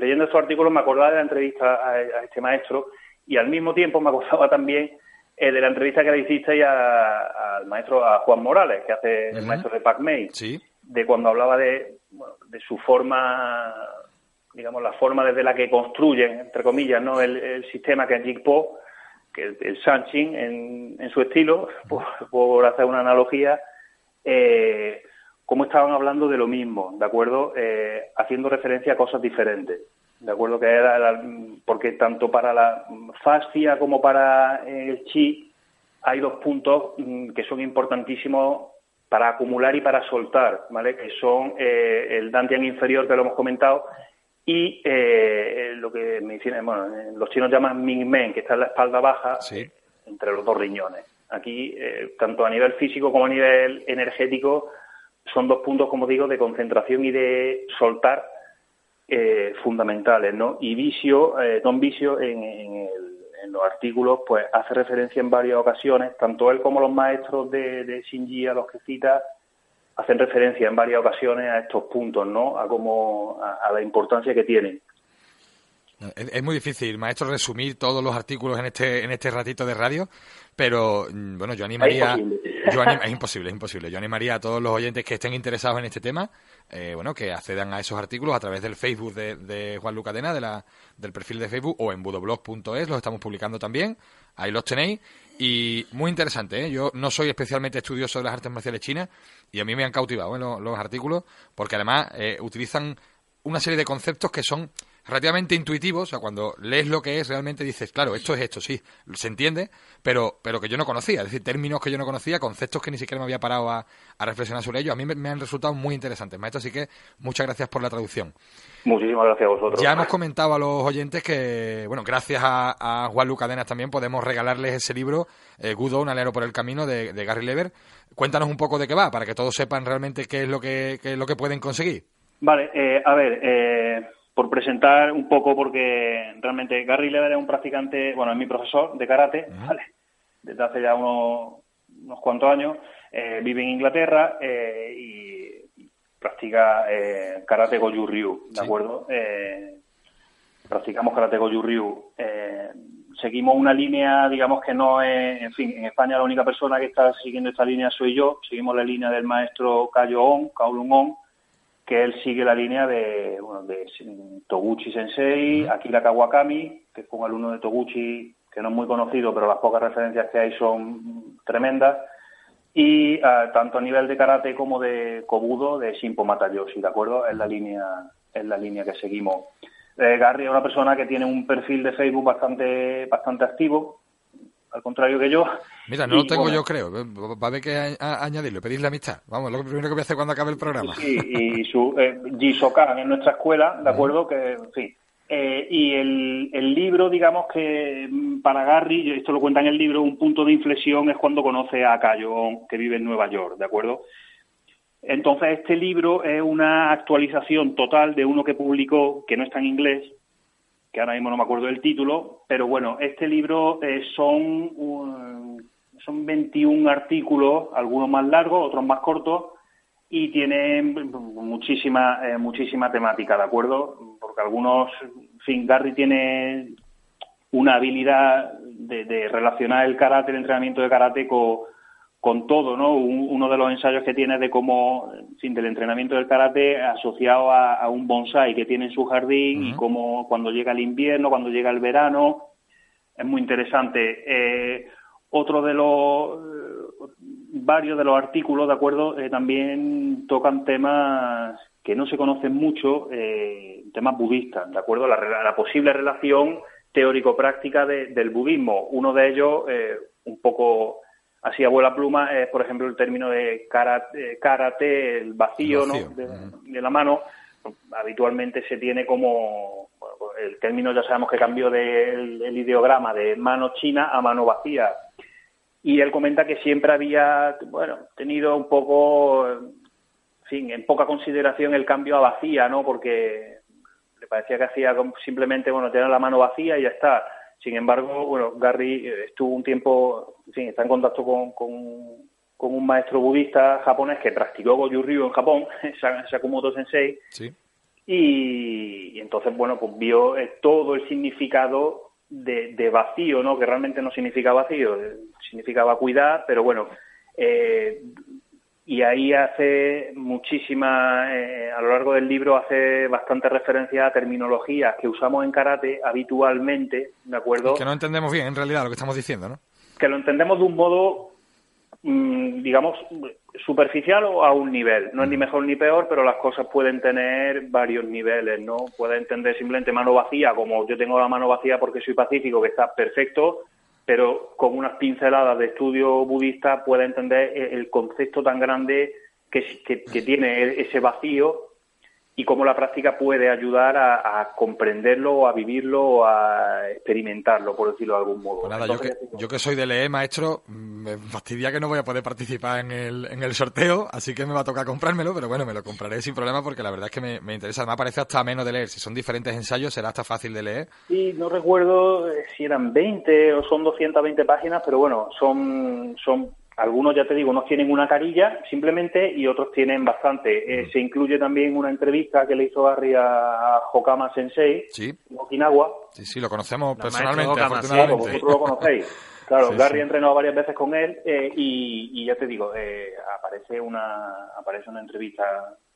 leyendo estos artículos me acordaba de la entrevista a, a este maestro y al mismo tiempo me acordaba también eh, de la entrevista que le hiciste al maestro, a Juan Morales, que hace el maestro de Pac-May, de cuando hablaba de, de su forma, digamos, la forma desde la que construyen, entre comillas, ¿no? el, sistema que es Jigpo, que el, Sanchin en, su estilo, por, hacer una analogía, eh, cómo estaban hablando de lo mismo, ¿de acuerdo? Eh, haciendo referencia a cosas diferentes de acuerdo que era porque tanto para la fascia como para el chi hay dos puntos mm, que son importantísimos para acumular y para soltar, ¿vale? Que son eh, el dantian inferior que lo hemos comentado y eh, lo que me dicen, bueno, los chinos llaman ming-men, que está en la espalda baja entre los dos riñones. Aquí, eh, tanto a nivel físico como a nivel energético, son dos puntos, como digo, de concentración y de soltar eh, fundamentales, ¿no? Y Vicio, eh, Don Vicio, en, los artículos, pues hace referencia en varias ocasiones, tanto él como los maestros de, de Shinji a los que cita, hacen referencia en varias ocasiones a estos puntos, ¿no? A cómo, a la importancia que tienen. Es, muy difícil, maestro, resumir todos los artículos en este, en este ratito de radio, pero mm, bueno, yo animaría... Es imposible. es imposible, es imposible. Yo animaría a todos los oyentes que estén interesados en este tema, eh, bueno, que accedan a esos artículos a través del Facebook de, Juan Lucadena, de la, del perfil de Facebook, o en budoblog.es, los estamos publicando también, ahí los tenéis. Y muy interesante, ¿eh? yo no soy especialmente estudioso de las artes marciales chinas y a mí me han cautivado ¿eh? los, artículos porque además eh, utilizan una serie de conceptos que son relativamente intuitivos, o sea, cuando lees lo que es, realmente dices, claro, esto es esto, sí, se entiende, pero, pero que yo no conocía, es decir, términos que yo no conocía, conceptos que ni siquiera me había parado a, reflexionar sobre ellos, a mí me, han resultado muy interesantes, maestro, así que muchas gracias por la traducción. Muchísimas gracias a vosotros. Ya hemos comentado a los oyentes que, bueno, gracias a, Juan Luca Cadenas también podemos regalarles ese libro, eh, Gudo, un alero por el camino, de, Gary Lever. Cuéntanos un poco de qué va, para que todos sepan realmente qué es lo que, qué es lo que pueden conseguir. Vale, eh, a ver, eh, por presentar un poco, porque realmente Gary Lever es un practicante, bueno, es mi profesor de karate, ¿vale? Desde hace ya unos, unos cuantos años. Eh, vive en Inglaterra eh, y practica eh, karate Goju Ryu, ¿de acuerdo? Eh, practicamos karate Goju Ryu. seguimos una línea, digamos que no es, en fin, en España la única persona que está siguiendo esta línea soy yo. Seguimos la línea del maestro Kayo On, Kowloon On, que él sigue la línea de, bueno, de Toguchi Sensei, Akira Kawakami, que es un alumno de Toguchi que no es muy conocido, pero las pocas referencias que hay son tremendas, y ah, tanto a nivel de karate como de kobudo de Shimpo Matayoshi, ¿de acuerdo? Es la línea, es la línea que seguimos. Eh, Gary es una persona que tiene un perfil de Facebook bastante, bastante activo, al contrario que yo. Mira, no lo tengo yo, creo. Va a haber que añadirlo, pedirle amistad. Vamos, lo primero que voy a hacer cuando acabe el programa. Sí, y su eh, Jisokan en nuestra escuela, ¿de acuerdo? Que, en fin, Eh, y el, el, libro, digamos que mm, para Gary, esto lo cuenta en el libro, un punto de inflexión es cuando conoce a Cayo, que vive en Nueva York, ¿de acuerdo? Entonces, este libro es una actualización total de uno que publicó, que no está en inglés, que ahora mismo no me acuerdo del título, pero bueno, este libro eh, son, son 21 artículos, algunos más largos, otros más cortos, y tiene muchísima, eh, muchísima temática, ¿de acuerdo? Porque algunos, en fin, Gary tiene una habilidad de, de relacionar el karate, el entrenamiento de karate con con todo, ¿no? uno de los ensayos que tiene de cómo, sin del entrenamiento del karate asociado a, un bonsai que tiene en su jardín y cómo cuando llega el invierno, cuando llega el verano, es muy interesante. Eh, otro de los, varios de los artículos, ¿de acuerdo? Eh, también tocan temas que no se conocen mucho, eh, temas budistas, ¿de acuerdo? La, la posible relación teórico-práctica del budismo. Uno de ellos, un poco así abuela pluma es, por ejemplo, el término de karate, el vacío, ¿no? de, la mano. Habitualmente se tiene como, el término ya sabemos que cambió del el ideograma de mano china a mano vacía. Y él comenta que siempre había, bueno, tenido un poco, en fin, en poca consideración el cambio a vacía, ¿no? Porque le parecía que hacía simplemente, bueno, tener la mano vacía y ya está sin embargo, bueno, Gary eh, estuvo un tiempo, en fin, está en contacto con, con, un maestro budista japonés que practicó Goju Ryu en Japón, Sakumoto Sensei, sí. y, entonces, bueno, pues vio eh, todo el significado de, de, vacío, ¿no? Que realmente no significa vacío, eh, significaba cuidar, pero bueno, eh, y ahí hace muchísima, eh, a lo largo del libro hace bastante referencia a terminologías que usamos en karate habitualmente, ¿de acuerdo? que no entendemos bien en realidad lo que estamos diciendo, ¿no? Que lo entendemos de un modo, digamos, superficial o a un nivel. No es ni mejor ni peor, pero las cosas pueden tener varios niveles, ¿no? Puede entender simplemente mano vacía, como yo tengo la mano vacía porque soy pacífico, que está perfecto, pero con unas pinceladas de estudio budista puede entender el concepto tan grande que, que, tiene ese vacío y cómo la práctica puede ayudar a, comprenderlo o a vivirlo o a experimentarlo, por decirlo de algún modo. Pues yo, que, soy de leer, maestro, me fastidia que no voy a poder participar en el, en el sorteo, así que me va a tocar comprármelo, pero bueno, me lo compraré sin problema porque la verdad es que me, me interesa. Me parece hasta menos de leer. Si son diferentes ensayos, será hasta fácil de leer. Sí, no recuerdo eh, si eran 20 o son 220 páginas, pero bueno, son, son algunos, ya te digo, no tienen una carilla simplemente y otros tienen bastante. Eh, se incluye también una entrevista que le hizo Barry a Hokama Sensei, sí. Okinawa. Sí, sí, lo conocemos personalmente, afortunadamente. vosotros lo conocéis. Claro, Gary entrenó varias veces con él eh, y, ya te digo, eh, aparece una aparece una entrevista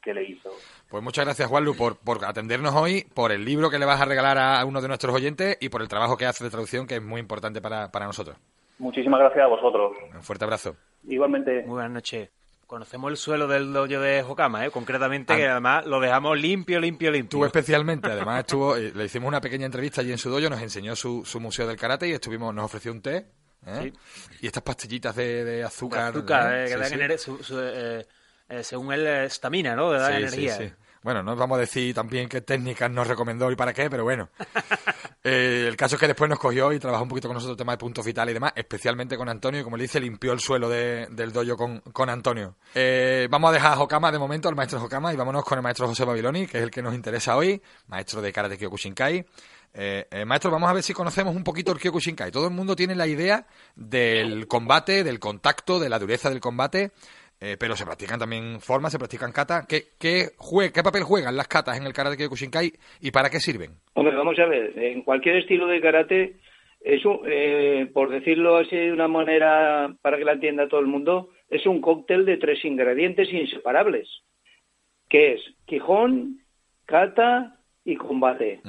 que le hizo. Pues muchas gracias, Juanlu, por, por atendernos hoy, por el libro que le vas a regalar a uno de nuestros oyentes y por el trabajo que hace de traducción, que es muy importante para, para nosotros. Muchísimas gracias a vosotros. Un fuerte abrazo. Igualmente. Muy buenas noches. Conocemos el suelo del dojo de Hokama, ¿eh? concretamente, que además lo dejamos limpio, limpio, limpio. Tú especialmente, además estuvo, eh, le hicimos una pequeña entrevista allí en su dojo, nos enseñó su, su museo del karate y estuvimos, nos ofreció un té. ¿eh? Y estas pastillitas de, azúcar. azúcar, ¿eh? que dan su, según él, estamina, ¿no? De dar energía. Bueno, no vamos a decir también qué técnicas nos recomendó y para qué, pero bueno. Eh, el caso es que después nos cogió y trabajó un poquito con nosotros el tema de puntos vitales y demás, especialmente con Antonio, y como le dice, limpió el suelo del dojo con, con Antonio. Eh, vamos a dejar a Hokama de momento, al maestro Hokama, y vámonos con el maestro José Babiloni, que es el que nos interesa hoy, maestro de Karate Kyokushinkai. Eh, eh, maestro, vamos a ver si conocemos un poquito el Kyokushinkai. Todo el mundo tiene la idea del combate, del contacto, de la dureza del combate, eh, pero se practican también formas, se practican katas. ¿Qué, qué, ¿Qué papel juegan las katas en el karate Kyokushinkai y para qué sirven? Hombre, vamos a ver, en cualquier estilo de karate, eso, eh, por decirlo así de una manera para que la entienda todo el mundo, es un cóctel de tres ingredientes inseparables, que es quijón, kata y combate.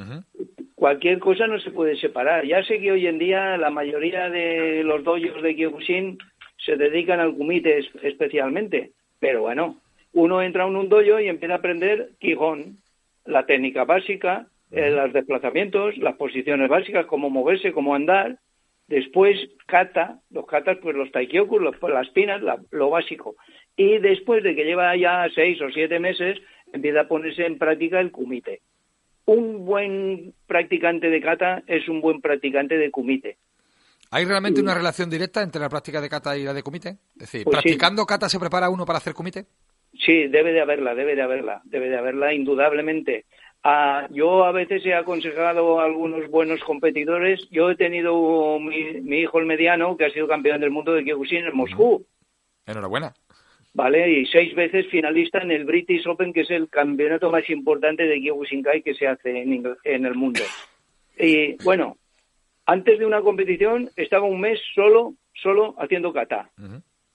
Cualquier cosa no se puede separar. Ya sé que hoy en día la mayoría de los dojos de Kyokushin se dedican al kumite especialmente. Pero bueno, uno entra en un dojo y empieza a aprender Quijón, la técnica básica, eh, los desplazamientos, las posiciones básicas, cómo moverse, cómo andar. Después kata, los katas, pues los taikyoku, los, las pinas, lo básico. Y después de que lleva ya seis o siete meses, empieza a ponerse en práctica el kumite. un buen practicante de kata es un buen practicante de kumite. ¿Hay realmente una relación directa entre la práctica de kata y la de kumite? Es decir, Pues sí. ¿practicando kata se prepara uno para hacer kumite? Sí, debe de haberla, debe de haberla, debe de haberla indudablemente. Ah, yo a veces he aconsejado a algunos buenos competidores. Yo he tenido mi, mi hijo el mediano, que ha sido campeón del mundo de Kyokushin en Moscú, Enhorabuena. ¿vale? Y seis veces finalista en el British Open, que es el campeonato más importante de Kyokushinkai que se hace en el mundo. Y bueno, antes de una competición estaba un mes solo, solo haciendo kata.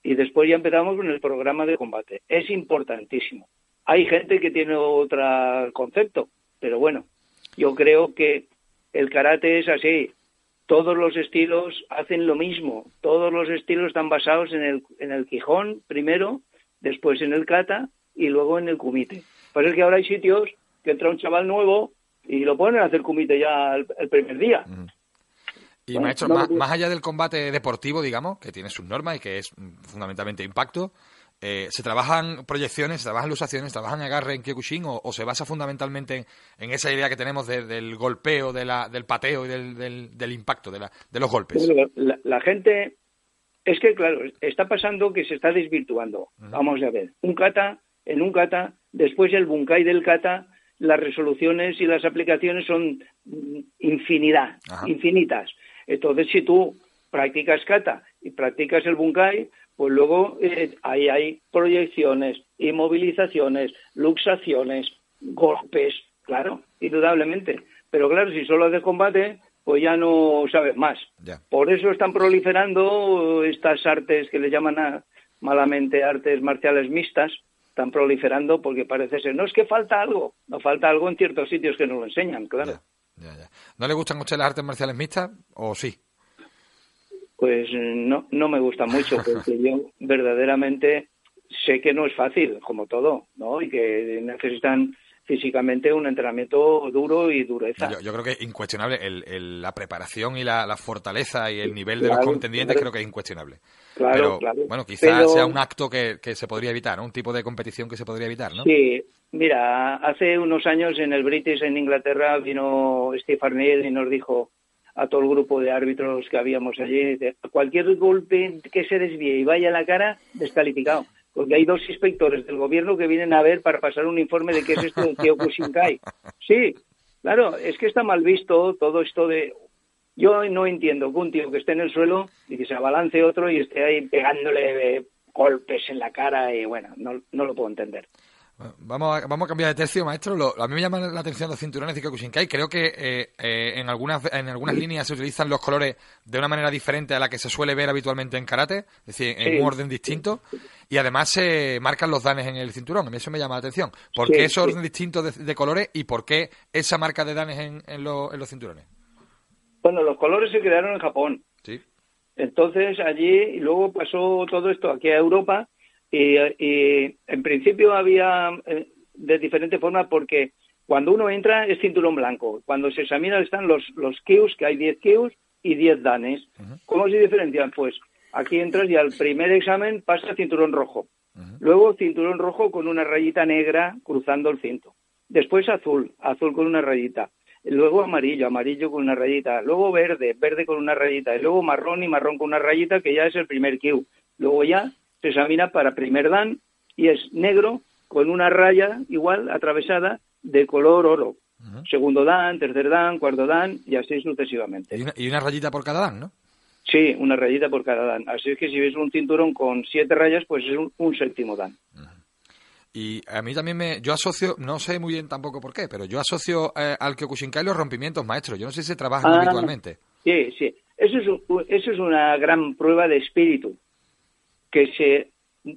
Y después ya empezamos con el programa de combate. Es importantísimo. Hay gente que tiene otro concepto, pero bueno, yo creo que el karate es así. Todos los estilos hacen lo mismo. Todos los estilos están basados en el, en el Quijón primero, después en el kata y luego en el kumite. Pero es que ahora hay sitios que entra un chaval nuevo y lo ponen a hacer kumite ya el, el primer día. Y Bueno, maestro, no, más, allá del combate deportivo, digamos, que tiene sus normas y que es mm, fundamentalmente impacto, eh, ¿se trabajan proyecciones, se trabajan lusaciones, se trabajan agarre en Kyokushin o, o se basa fundamentalmente en, en esa idea que tenemos de- del golpeo, de la, del pateo y del, del, del impacto, de, la, de los golpes? Bueno, La, la gente, es que claro, está pasando que se está desvirtuando. Vamos a ver, un kata, en un kata, después el bunkai del kata, las resoluciones y las aplicaciones son mm, infinidad, Ajá. infinitas. Entonces, si tú practicas kata y practicas el bunkai, pues luego eh, ahí hay proyecciones, inmovilizaciones, luxaciones, golpes, claro, indudablemente. Pero claro, si solo haces combate, pues ya no sabes más. Ya. Por eso están proliferando estas artes que le llaman a- malamente artes marciales mixtas, están proliferando porque parece ser, no es que falta algo, no falta algo en ciertos sitios que nos lo enseñan, claro. Ya, ya, ya. ¿No le gustan a usted las artes marciales mixtas o sí? Pues no, no me gusta mucho, porque yo verdaderamente sé que no es fácil, como todo, ¿no? Y que necesitan físicamente un entrenamiento duro y dureza. Yo, yo creo que es incuestionable el- el- la preparación y la, la fortaleza y el nivel de los contendientes claro. creo que es incuestionable. Claro, Pero claro. bueno, quizás Pero- sea un acto que, que se podría evitar, ¿no? Un tipo de competición que se podría evitar, ¿no? Sí, mira, hace unos años en el British en Inglaterra vino Steve y nos dijo a todo el grupo de árbitros que habíamos allí, cualquier golpe que se desvíe y vaya a la cara, descalificado. Porque hay dos inspectores del gobierno que vienen a ver para pasar un informe de qué es esto del Kyokushinkai. Sí, claro, es que está mal visto todo esto de... Yo no entiendo que un tío que esté en el suelo y que se abalance otro y esté ahí pegándole golpes en la cara y bueno, no, no lo puedo entender. Vamos a, vamos a cambiar de tercio, maestro. Lo- a mí me llaman la atención los cinturones de Kyokushinkai. Creo que eh, eh, en algunas en algunas líneas se utilizan los colores de una manera diferente a la que se suele ver habitualmente en karate, es decir, en Sí. un orden distinto. Y además se marcan los danes en el cinturón. A mí eso me llama la atención. ¿Por Sí, qué ese sí. orden distinto de, de colores y por qué esa marca de danes en, en los- en los cinturones? Bueno, los colores se quedaron en Japón. Sí. Entonces allí, y luego pasó todo esto aquí a Europa, y, y en principio había eh, de diferente forma porque cuando uno entra es cinturón blanco. Cuando se examina están los, los kius, que hay 10 kius y 10 danes. ¿Cómo se diferencian? Pues aquí entras y al primer examen pasa cinturón rojo. Luego cinturón rojo con una rayita negra cruzando el cinto. Después azul, azul con una rayita. Luego amarillo, amarillo con una rayita. Luego verde, verde con una rayita. Y luego marrón y marrón con una rayita, que ya es el primer Q. Luego ya se examina para primer dan y es negro con una raya igual atravesada de color oro. Segundo dan, tercer dan, cuarto dan y así sucesivamente. Y una, y una rayita por cada dan, ¿no? Sí, una rayita por cada dan. Así es que si ves un cinturón con siete rayas, pues es un, un séptimo dan. Y a mí también me... Yo asocio, no sé muy bien tampoco por qué, pero yo asocio eh, al Kyokushinkai los rompimientos, maestro. Yo no sé si se trabajan Ah. habitualmente. Sí, sí. Eso es, eso es una gran prueba de espíritu que se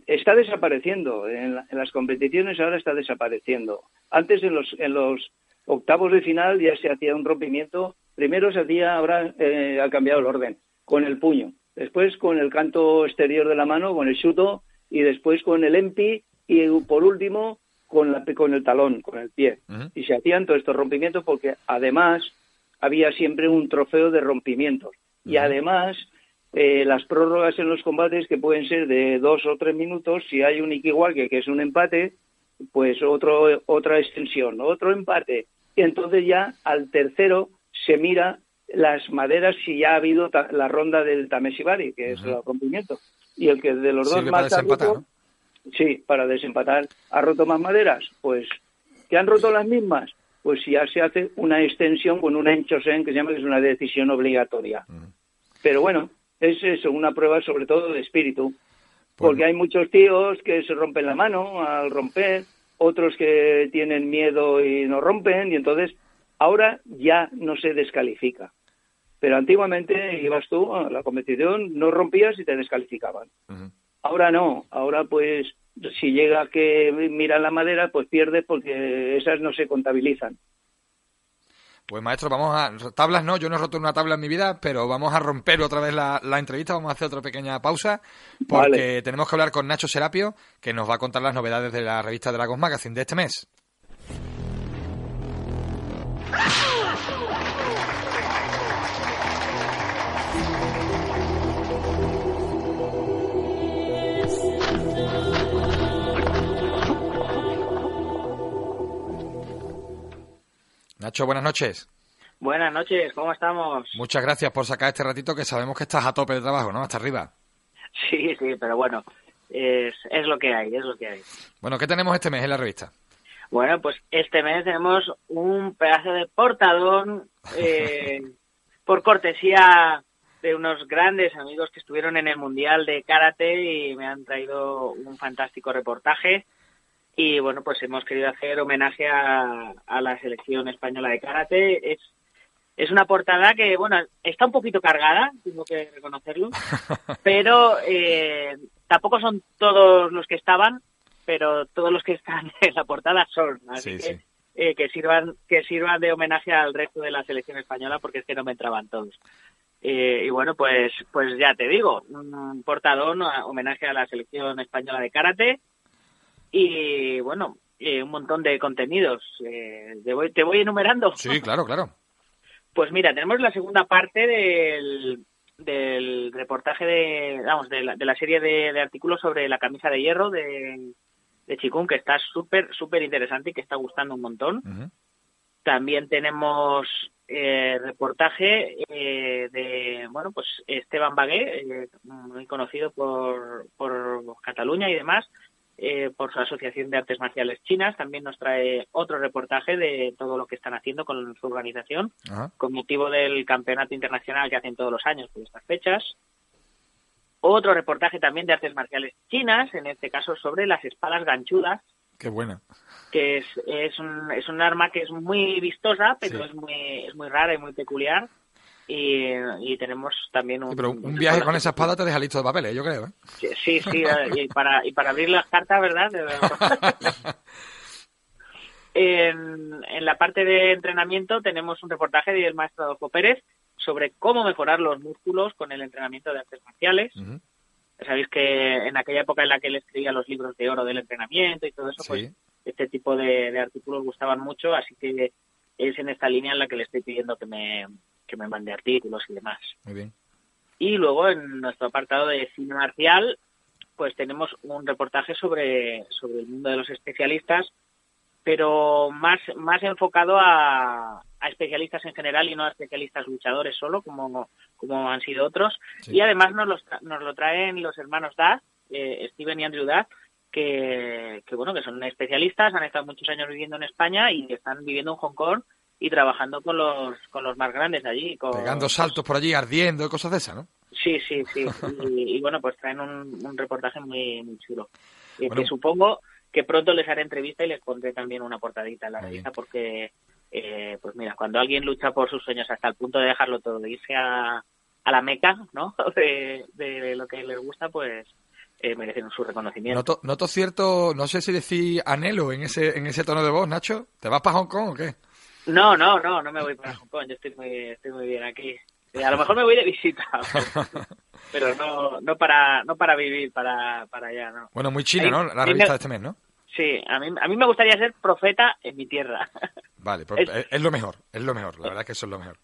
está desapareciendo. En, la- en las competiciones ahora está desapareciendo. Antes en los, en los octavos de final ya se hacía un rompimiento. Primero se hacía, ahora eh, ha cambiado el orden, con el puño. Después con el canto exterior de la mano, con el chuto, y después con el empi, y por último con, la, con el talón, con el pie. Y se hacían todos estos rompimientos porque además había siempre un trofeo de rompimientos. Y además, eh, las prórrogas en los combates que pueden ser de dos o tres minutos, si hay un Ikiwake, que es un empate, pues otro, otra extensión, otro empate. y entonces ya al tercero se mira las maderas si ya ha habido la ronda del Tamesibari, que es el rompimiento. Y el que de los dos más ha roto, sí, para desempatar, ha roto más maderas, pues que han roto las mismas, pues ya se hace una extensión con una enchosen que se llama que es una decisión obligatoria. Pero bueno, es eso, una prueba sobre todo de espíritu, pues porque hay muchos tíos que se rompen la mano al romper, otros que tienen miedo y no rompen, y entonces ahora ya no se descalifica. Pero antiguamente ibas tú a la competición, no rompías y te descalificaban. Ahora no, ahora pues si llega que mira la madera, pues pierdes porque esas no se contabilizan. Pues maestro, vamos a... Tablas no, yo no he roto una tabla en mi vida, pero vamos a romper otra vez la, entrevista, vamos a hacer otra pequeña pausa, porque tenemos que hablar con Nacho Serapio, que nos va a contar las novedades de la revista Dragons Magazine de este mes. Nacho, buenas noches. Buenas noches, ¿cómo estamos? Muchas gracias por sacar este ratito que sabemos que estás a tope de trabajo, ¿no? Hasta arriba. Sí, sí, pero bueno, es, es lo que hay, es lo que hay. Bueno, ¿qué tenemos este mes en la revista? Bueno, pues este mes tenemos un pedazo de portadón eh, por cortesía de unos grandes amigos que estuvieron en el Mundial de Karate y me han traído un fantástico reportaje y bueno, pues hemos querido hacer homenaje a, la selección española de karate. Es, es una portada que, bueno, está un poquito cargada, tengo que reconocerlo, pero eh, tampoco son todos los que estaban, pero todos los que están en la portada son. Así que, eh, que sirvan que sirvan de homenaje al resto de la selección española porque es que no me entraban todos. Eh, y bueno, pues pues ya te digo, un portadón, homenaje a la selección española de karate y bueno, eh, un montón de contenidos. Eh, te, voy, te voy enumerando. Sí, claro, claro. Pues mira, tenemos la segunda parte del, del reportaje de, vamos, de la, de la serie de, artículos sobre la camisa de hierro de, de Chikun, que está súper, súper interesante y que está gustando un montón. También tenemos eh, reportaje eh, de, bueno, pues Esteban Bagué, muy conocido por, por Cataluña y demás, eh, por su Asociación de Artes Marciales Chinas. También nos trae otro reportaje de todo lo que están haciendo con su organización, con motivo del campeonato internacional que hacen todos los años por estas fechas. Otro reportaje también de artes marciales chinas, en este caso sobre las espadas ganchudas. Qué buena. Que es, es, un, es un arma que es muy vistosa, pero es, muy, es muy rara y muy peculiar y, tenemos también un... pero un, viaje con esa espada te deja listo de papeles, yo creo. ¿eh? Sí, sí, y, para, y para abrir las cartas, ¿verdad? en, en la parte de entrenamiento tenemos un reportaje del maestro Adolfo Pérez sobre cómo mejorar los músculos con el entrenamiento de artes marciales. Sabéis que en aquella época en la que él escribía los libros de oro del entrenamiento y todo eso, pues este tipo de, de artículos gustaban mucho, así que es en esta línea en la que le estoy pidiendo que me, que me mande artículos y demás. Muy bien. Y luego en nuestro apartado de cine marcial, pues tenemos un reportaje sobre, sobre el mundo de los especialistas, pero más, más enfocado a, a especialistas en general y no a especialistas luchadores solo, como, como han sido otros. Y además nos, los, nos lo traen los hermanos Daz, eh, Steven y Andrew Daz, que, que, bueno, que son especialistas, han estado muchos años viviendo en España y están viviendo en Hong Kong y trabajando con los, con los más grandes de allí. Con, Pegando saltos por allí, ardiendo y cosas de esas, ¿no? Sí, sí, sí. y, bueno, pues traen un, reportaje muy, muy chulo. Y que supongo que pronto les haré entrevista y les pondré también una portadita en la revista porque, eh, pues mira, cuando alguien lucha por sus sueños hasta el punto de dejarlo todo, de irse a, a la meca, ¿no? De, de lo que les gusta, pues eh, merecen su reconocimiento. Noto, noto cierto, no sé si decir anhelo en ese, en ese tono de voz, Nacho. ¿Te vas para Hong Kong o qué? No, no, no, no me voy para Hong Kong, yo estoy muy, estoy muy bien aquí. Eh, a lo mejor me voy de visita, pero no, no para, no para vivir para, para allá, ¿no? Bueno, muy chino, ¿no? La revista de este mes, ¿no? Sí, a mí, a mí me gustaría ser profeta en mi tierra. Vale, pues es, lo mejor, es lo mejor, la verdad es que eso es lo mejor.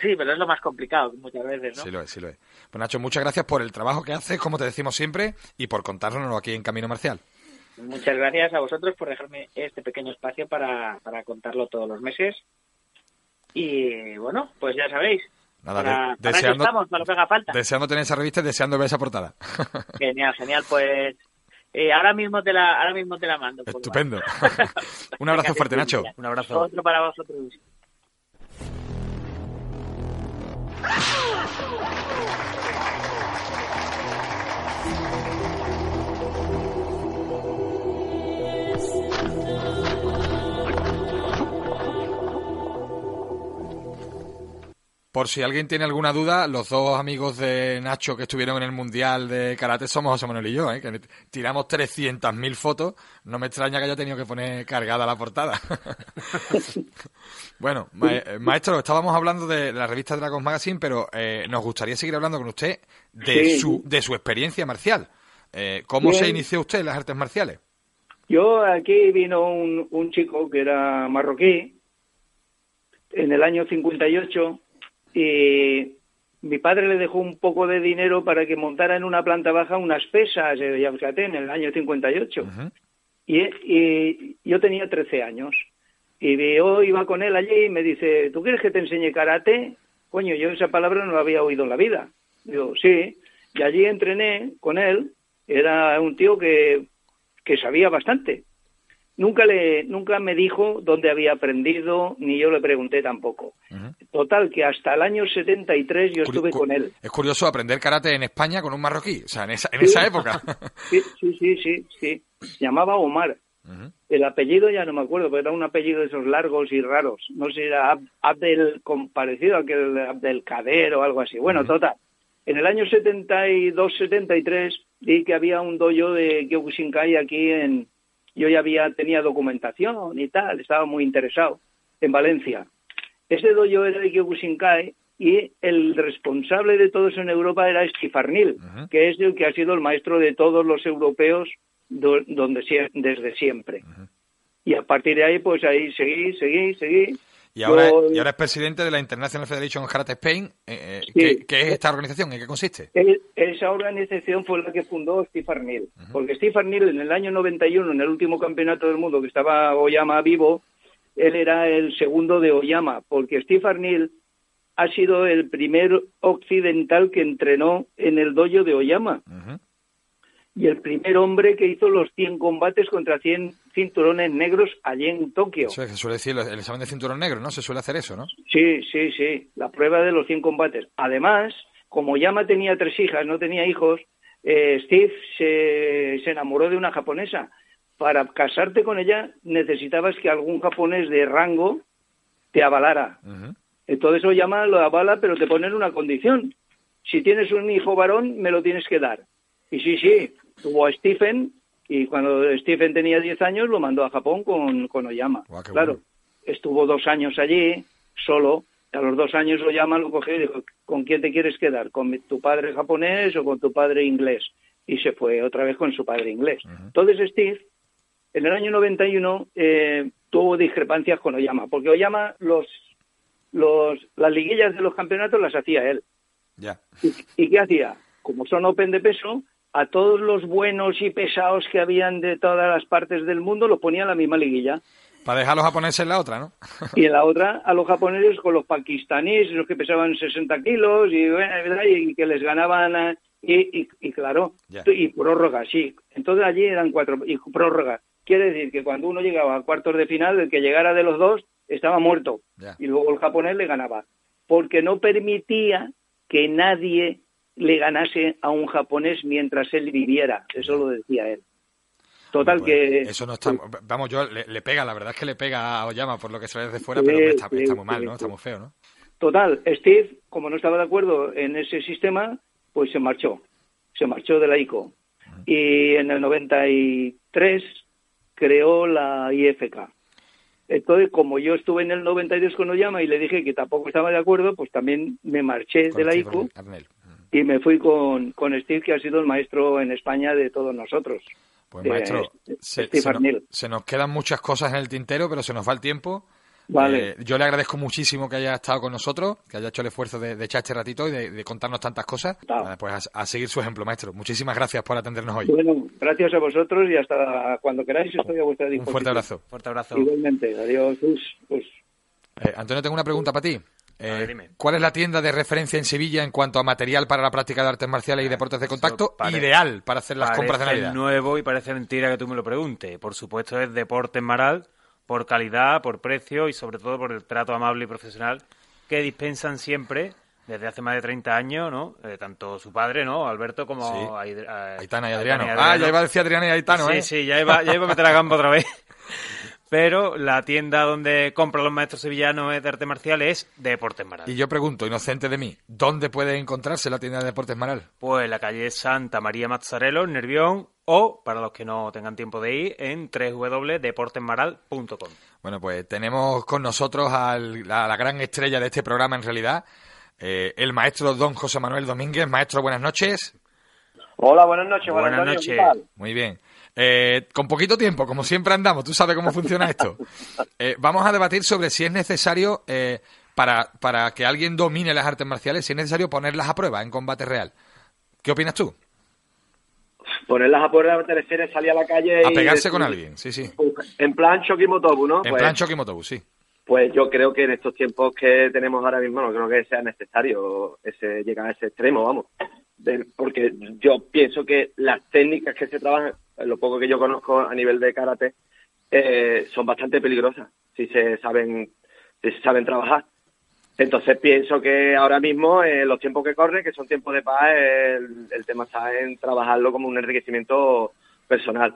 Sí, pero es lo más complicado muchas veces, ¿no? Sí lo es, sí lo es. Pues Nacho, muchas gracias por el trabajo que haces, como te decimos siempre, y por contárnoslo aquí en Camino Marcial. Muchas gracias a vosotros por dejarme este pequeño espacio para, para contarlo todos los meses. Y bueno, pues ya sabéis. Nada, para, de- para eso deseando- estamos, para lo que haga falta. Deseando tener esa revista y deseando ver esa portada. Genial, genial. Pues eh, ahora mismo te la, ahora mismo te la mando. Estupendo. Un abrazo fuerte, Nacho. Un abrazo. Otro para vosotros. Por si alguien tiene alguna duda, los dos amigos de Nacho que estuvieron en el Mundial de Karate somos José Manuel y yo, ¿eh? que tiramos 300.000 fotos. No me extraña que haya tenido que poner cargada la portada. bueno, eh, maestro, estábamos hablando de la revista Dragons Magazine, pero eh, nos gustaría seguir hablando con usted de, Sí. su, de su experiencia marcial. Eh, ¿Cómo Bien. se inició usted en las artes marciales? Yo aquí vino un, un chico que era marroquí en el año 58 y mi padre le dejó un poco de dinero para que montara en una planta baja unas pesas, eh, ya fíjate, en el año 58. y, y yo tenía 13 años. Y yo iba con él allí y me dice, ¿tú quieres que te enseñe karate? Coño, yo esa palabra no la había oído en la vida. Digo, sí. Y allí entrené con él. Era un tío que, que sabía bastante. Nunca, le, nunca me dijo dónde había aprendido, ni yo le pregunté tampoco. Total, que hasta el año 73 yo estuve con él. Es curioso aprender karate en España con un marroquí, o sea, en esa, en Sí. esa época. Sí, sí, sí, sí, sí. Se llamaba Omar. El apellido ya no me acuerdo, pero era un apellido de esos largos y raros. No sé si era Ab- Abdel, parecido a aquel Abdel Kader o algo así. Bueno, total. En el año 72-73 vi que había un dojo de Kyokushinkai aquí en... Yo ya había, tenía documentación y tal, estaba muy interesado, en Valencia. Ese dojo era de Kyokushinkai y el responsable de todo eso en Europa era Estifarnil, que es el que ha sido el maestro de todos los europeos do- donde desde siempre. Y a partir de ahí, pues ahí seguí, seguí, seguí. Y ahora, Yo- y ahora es presidente de la International Federation of Karate Spain. eh, eh, Sí. ¿qué, qué es esta organización? ¿En qué consiste? Esa organización fue la que fundó Steve Arnil, porque Steve Arnil en el año 91, en el último campeonato del mundo que estaba Oyama vivo, él era el segundo de Oyama, porque Steve Arnil ha sido el primer occidental que entrenó en el dojo de Oyama. Y el primer hombre que hizo los 100 combates contra 100 cinturones negros allí en Tokio. Eso es, suele decir el examen de cinturón negro, ¿no? Se suele hacer eso, ¿no? Sí, sí, sí, la prueba de los 100 combates. Además, como Yama tenía tres hijas, no tenía hijos, eh, Steve se, se enamoró de una japonesa. Para casarte con ella necesitabas que algún japonés de rango te avalara. Entonces Oyama lo avala, pero te ponen una condición. Si tienes un hijo varón, me lo tienes que dar. Y sí, sí, tuvo a Stephen y cuando Stephen tenía 10 años lo mandó a Japón con, con Oyama. claro, bueno. estuvo dos años allí, solo. A los dos años Oyama lo cogió y dijo, ¿con quién te quieres quedar? ¿Con tu padre japonés o con tu padre inglés? Y se fue otra vez con su padre inglés. Entonces Steve, en el año 91, eh, tuvo discrepancias con Oyama, porque Oyama los, los, las liguillas de los campeonatos las hacía él. Ya. ¿Y, y qué hacía? Como son Open de peso, a todos los buenos y pesados que habían de todas las partes del mundo los ponía en la misma liguilla. Para dejar a los japoneses en la otra, ¿no? Y en la otra a los japoneses con los pakistaníes, los que pesaban 60 kilos y, bueno, ¿verdad? y que les ganaban. eh, Y, y, y claro, y prórroga, sí. Entonces allí eran cuatro. Y prórroga. Quiere decir que cuando uno llegaba a cuartos de final, el que llegara de los dos estaba muerto. Y luego el japonés le ganaba. Porque no permitía que nadie le ganase a un japonés mientras él viviera. Eso lo decía él. Total que... Eso no está. Vamos, yo le, le pega, la verdad es que le pega a Oyama por lo que se ve desde fuera, pero hombre, está, muy mal, ¿no? Está muy feo, ¿no? Total, Steve, como no estaba de acuerdo en ese sistema, pues se marchó. Se marchó de la ICO. Y en el 93 creó la IFK. Entonces, como yo estuve en el 92 con Oyama y le dije que tampoco estaba de acuerdo, pues también me marché de la ICO. Y me fui con, con Steve, que ha sido el maestro en España de todos nosotros. Pues Eh, maestro, Steve se, se nos, Arnell. se nos quedan muchas cosas en el tintero, pero se nos va el tiempo. Vale. Eh, yo le agradezco muchísimo que haya estado con nosotros, que haya hecho el esfuerzo de, de echar este ratito y de, de contarnos tantas cosas. Pues a, a seguir su ejemplo, maestro. Muchísimas gracias por atendernos hoy. Bueno, gracias a vosotros y hasta cuando queráis estoy a vuestra Un disposición. fuerte abrazo. Fuerte abrazo. Igualmente, adiós. Us, us. Eh, Antonio, tengo una pregunta para ti. Eh, ver. ¿Cuál es la tienda de referencia en Sevilla en cuanto a material para la práctica de artes marciales y deportes de contacto ideal para hacer las compras de Navidad? nuevo y parece mentira que tú me lo preguntes. Por supuesto es Deportes Maral, por calidad, por precio y sobre todo por el trato amable y profesional que dispensan siempre desde hace más de 30 años, ¿no? Eh, tanto su padre, ¿no? Alberto, como Sí. A- Aitana y Adriano. Aitana Ah, ya iba a decir Adriana y Aitano, sí, ¿eh? sí, ya iba, ya iba a meter la gamba otra vez. Pero la tienda donde compran los maestros sevillanos de arte marcial es Deportes Maral. Y yo pregunto, inocente de mí, ¿dónde puede encontrarse la tienda de deportes Maral? Pues en la calle Santa María Mazzarello, en Nervión, o, para los que no tengan tiempo de ir, en www.deportesmaral.com. Bueno, pues tenemos con nosotros al- a la gran estrella de este programa, en realidad, eh, el maestro don José Manuel Domínguez. Maestro, buenas noches. Hola, buenas noches. Buenas Antonio, ¿qué noches. Muy bien. Eh, con poquito tiempo, como siempre andamos, tú sabes cómo funciona esto. Eh, vamos a debatir sobre si es necesario, eh, para, para que alguien domine las artes marciales, si es necesario ponerlas a prueba en combate real. ¿Qué opinas tú? Ponerlas a prueba te refieres salir a la calle A y pegarse con alguien, sí, sí. En plan Shokimotobu, ¿no? En pues, plan Chucky Motobu, sí. pues yo creo que en estos tiempos que tenemos ahora mismo no creo que sea necesario ese llegar a ese extremo, vamos. De- porque yo pienso que las técnicas que se trabajan, lo poco que yo conozco a nivel de karate, eh, son bastante peligrosas si se saben si se saben trabajar. Entonces pienso que ahora mismo, eh, los tiempos que corren, que son tiempos de paz, el, el tema está en trabajarlo como un enriquecimiento personal,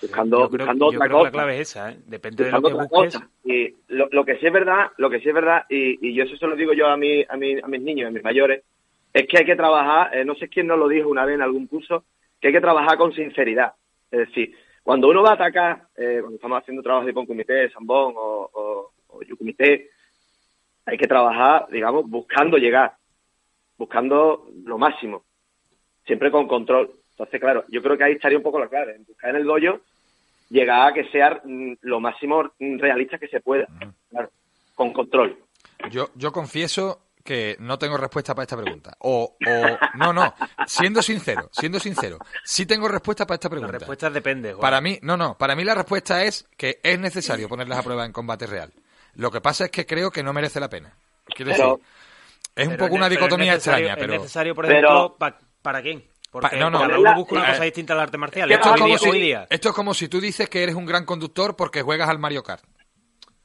buscando, yo creo, buscando yo otra creo que cosa la clave es esa, ¿eh? Depende de lo que busques. cosa. Y lo, lo que sí es verdad, lo que sí es verdad, y, y yo eso se lo digo yo a, mi, a, mi- a mis niños, a mis mayores, es que hay que trabajar, eh, no sé quién nos lo dijo una vez en algún curso, que hay que trabajar con sinceridad. Es decir, cuando uno va a atacar, eh, cuando estamos haciendo trabajo de Comité, Sambón o, o, o Yukumité, hay que trabajar, digamos, buscando llegar, buscando lo máximo, siempre con control. Entonces, claro, yo creo que ahí estaría un poco la clave, en buscar en el dojo llegar a que sea mm, lo máximo realista que se pueda, claro, con control. Yo, yo confieso que no tengo respuesta para esta pregunta. O, o, no, no, siendo sincero, siendo sincero, sí tengo respuesta para esta La pregunta. respuesta depende, Juan. Para mí, no, no, para mí la respuesta es que es necesario ponerlas a prueba en combate real. Lo que pasa es que creo que no merece la pena. Quiero Pero- decir, es un Pero poco una dicotomía es necesario- extraña, pero... Es necesario, por Pero- ejemplo, pa- ¿para quién? Porque Pa- no, no, uno busca una eh, cosa distinta al arte marcial. ¿qué Esto es, como día- si, esto es como si tú dices que eres un gran conductor porque juegas al Mario Kart.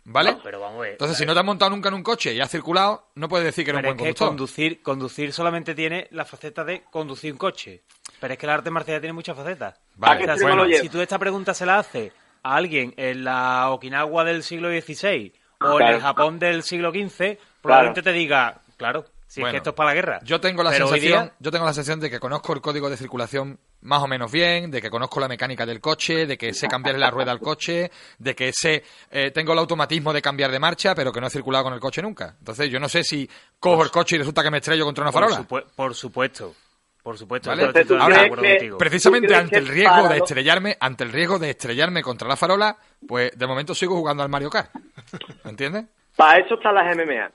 ¿Vale? No, pero vamos a ver. Entonces, si no te has montado nunca en un coche y has circulado, no puedes decir que eres Pero un es buen que conductor. conducir, conducir solamente tiene la faceta de conducir un coche. Pero es que el arte marcial tiene muchas facetas. Vale, ¿A qué O sea, extremo si- tú esta pregunta se la haces a alguien en la Okinawa del siglo XVI o en el Japón del siglo XV, probablemente te diga, claro, si es que esto es para la guerra. Yo tengo la Pero sensación, día- yo tengo la sensación de que conozco el código de circulación más o menos bien, de que conozco la mecánica del coche, de que sé cambiarle la rueda al coche, de que sé eh, tengo el automatismo de cambiar de marcha, pero que no he circulado con el coche nunca. Entonces, yo no sé si cojo el coche y resulta que me estrello contra una por, farola. por supuesto. Por supuesto. ¿Vale? yo estoy Entonces, ¿tú Ahora, que-. Precisamente ¿Tú crees ante el riesgo para de lo- estrellarme, ante el riesgo de estrellarme contra la farola, pues de momento sigo jugando al Mario Kart. ¿Me entiendes? Para eso están las MMA.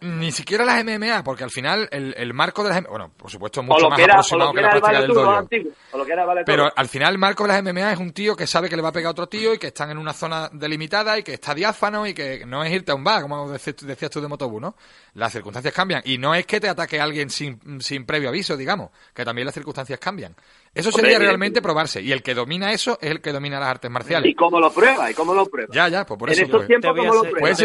Ni siquiera las MMA, porque al final el, el marco de las MMA, bueno, por supuesto, mucho más era, aproximado que que la práctica vale del dojo. antiguo. Era vale Pero todo. al final el marco de las MMA es un tío que sabe que le va a pegar a otro tío y que están en una zona delimitada y que está diáfano y que no es irte a un bar, como decías tú- decías tú de Motobu, ¿no? Las circunstancias cambian. Y no es que te ataque alguien sin, sin previo aviso, digamos, que también las circunstancias cambian. Eso sería realmente probarse. Y el que domina eso es el que domina las artes marciales. ¿Y cómo lo prueba? ¿Y cómo lo prueba? Ya, ya, pues por en eso. estos pues.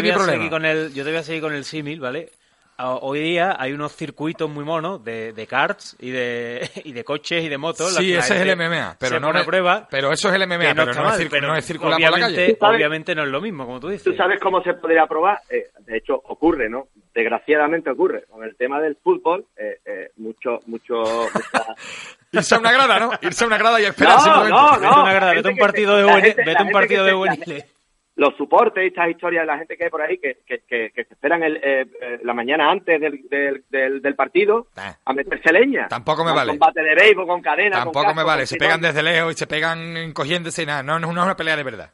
mi voy a problema. seguir con el- yo te voy a seguir con el símil, ¿vale? A- Hoy día hay unos circuitos muy monos de, de karts y de, y de coches y de motos. en Sí, ese es el MMA, pero no pone me- a prueba. Pero eso es el MMA, no pero está no, mal, es, pero no es circular por la obviamente, calle. Obviamente no es lo mismo, como tú dices. ¿Tú sabes cómo se podría probar? Eh, de hecho, ocurre, ¿no? Desgraciadamente ocurre. Con el tema del fútbol, eh, eh, mucho, mucho... mucha- Irse a una grada, ¿no? Irse a una grada y esperar No, simplemente. no, Vete a una grada, vete a un partido se- de gente- vete un partido de juveniles. los soportes y estas historias de la gente que hay por ahí que, que, que, que se esperan el, eh, eh, la mañana antes del, del, del, del partido Ah. a meterse leña. Tampoco me vale. combate de béisbol, con cadena, con Tampoco casco, me vale. Se pegan desde lejos y se pegan encogiéndose y nada. No, no, no es una pelea de verdad.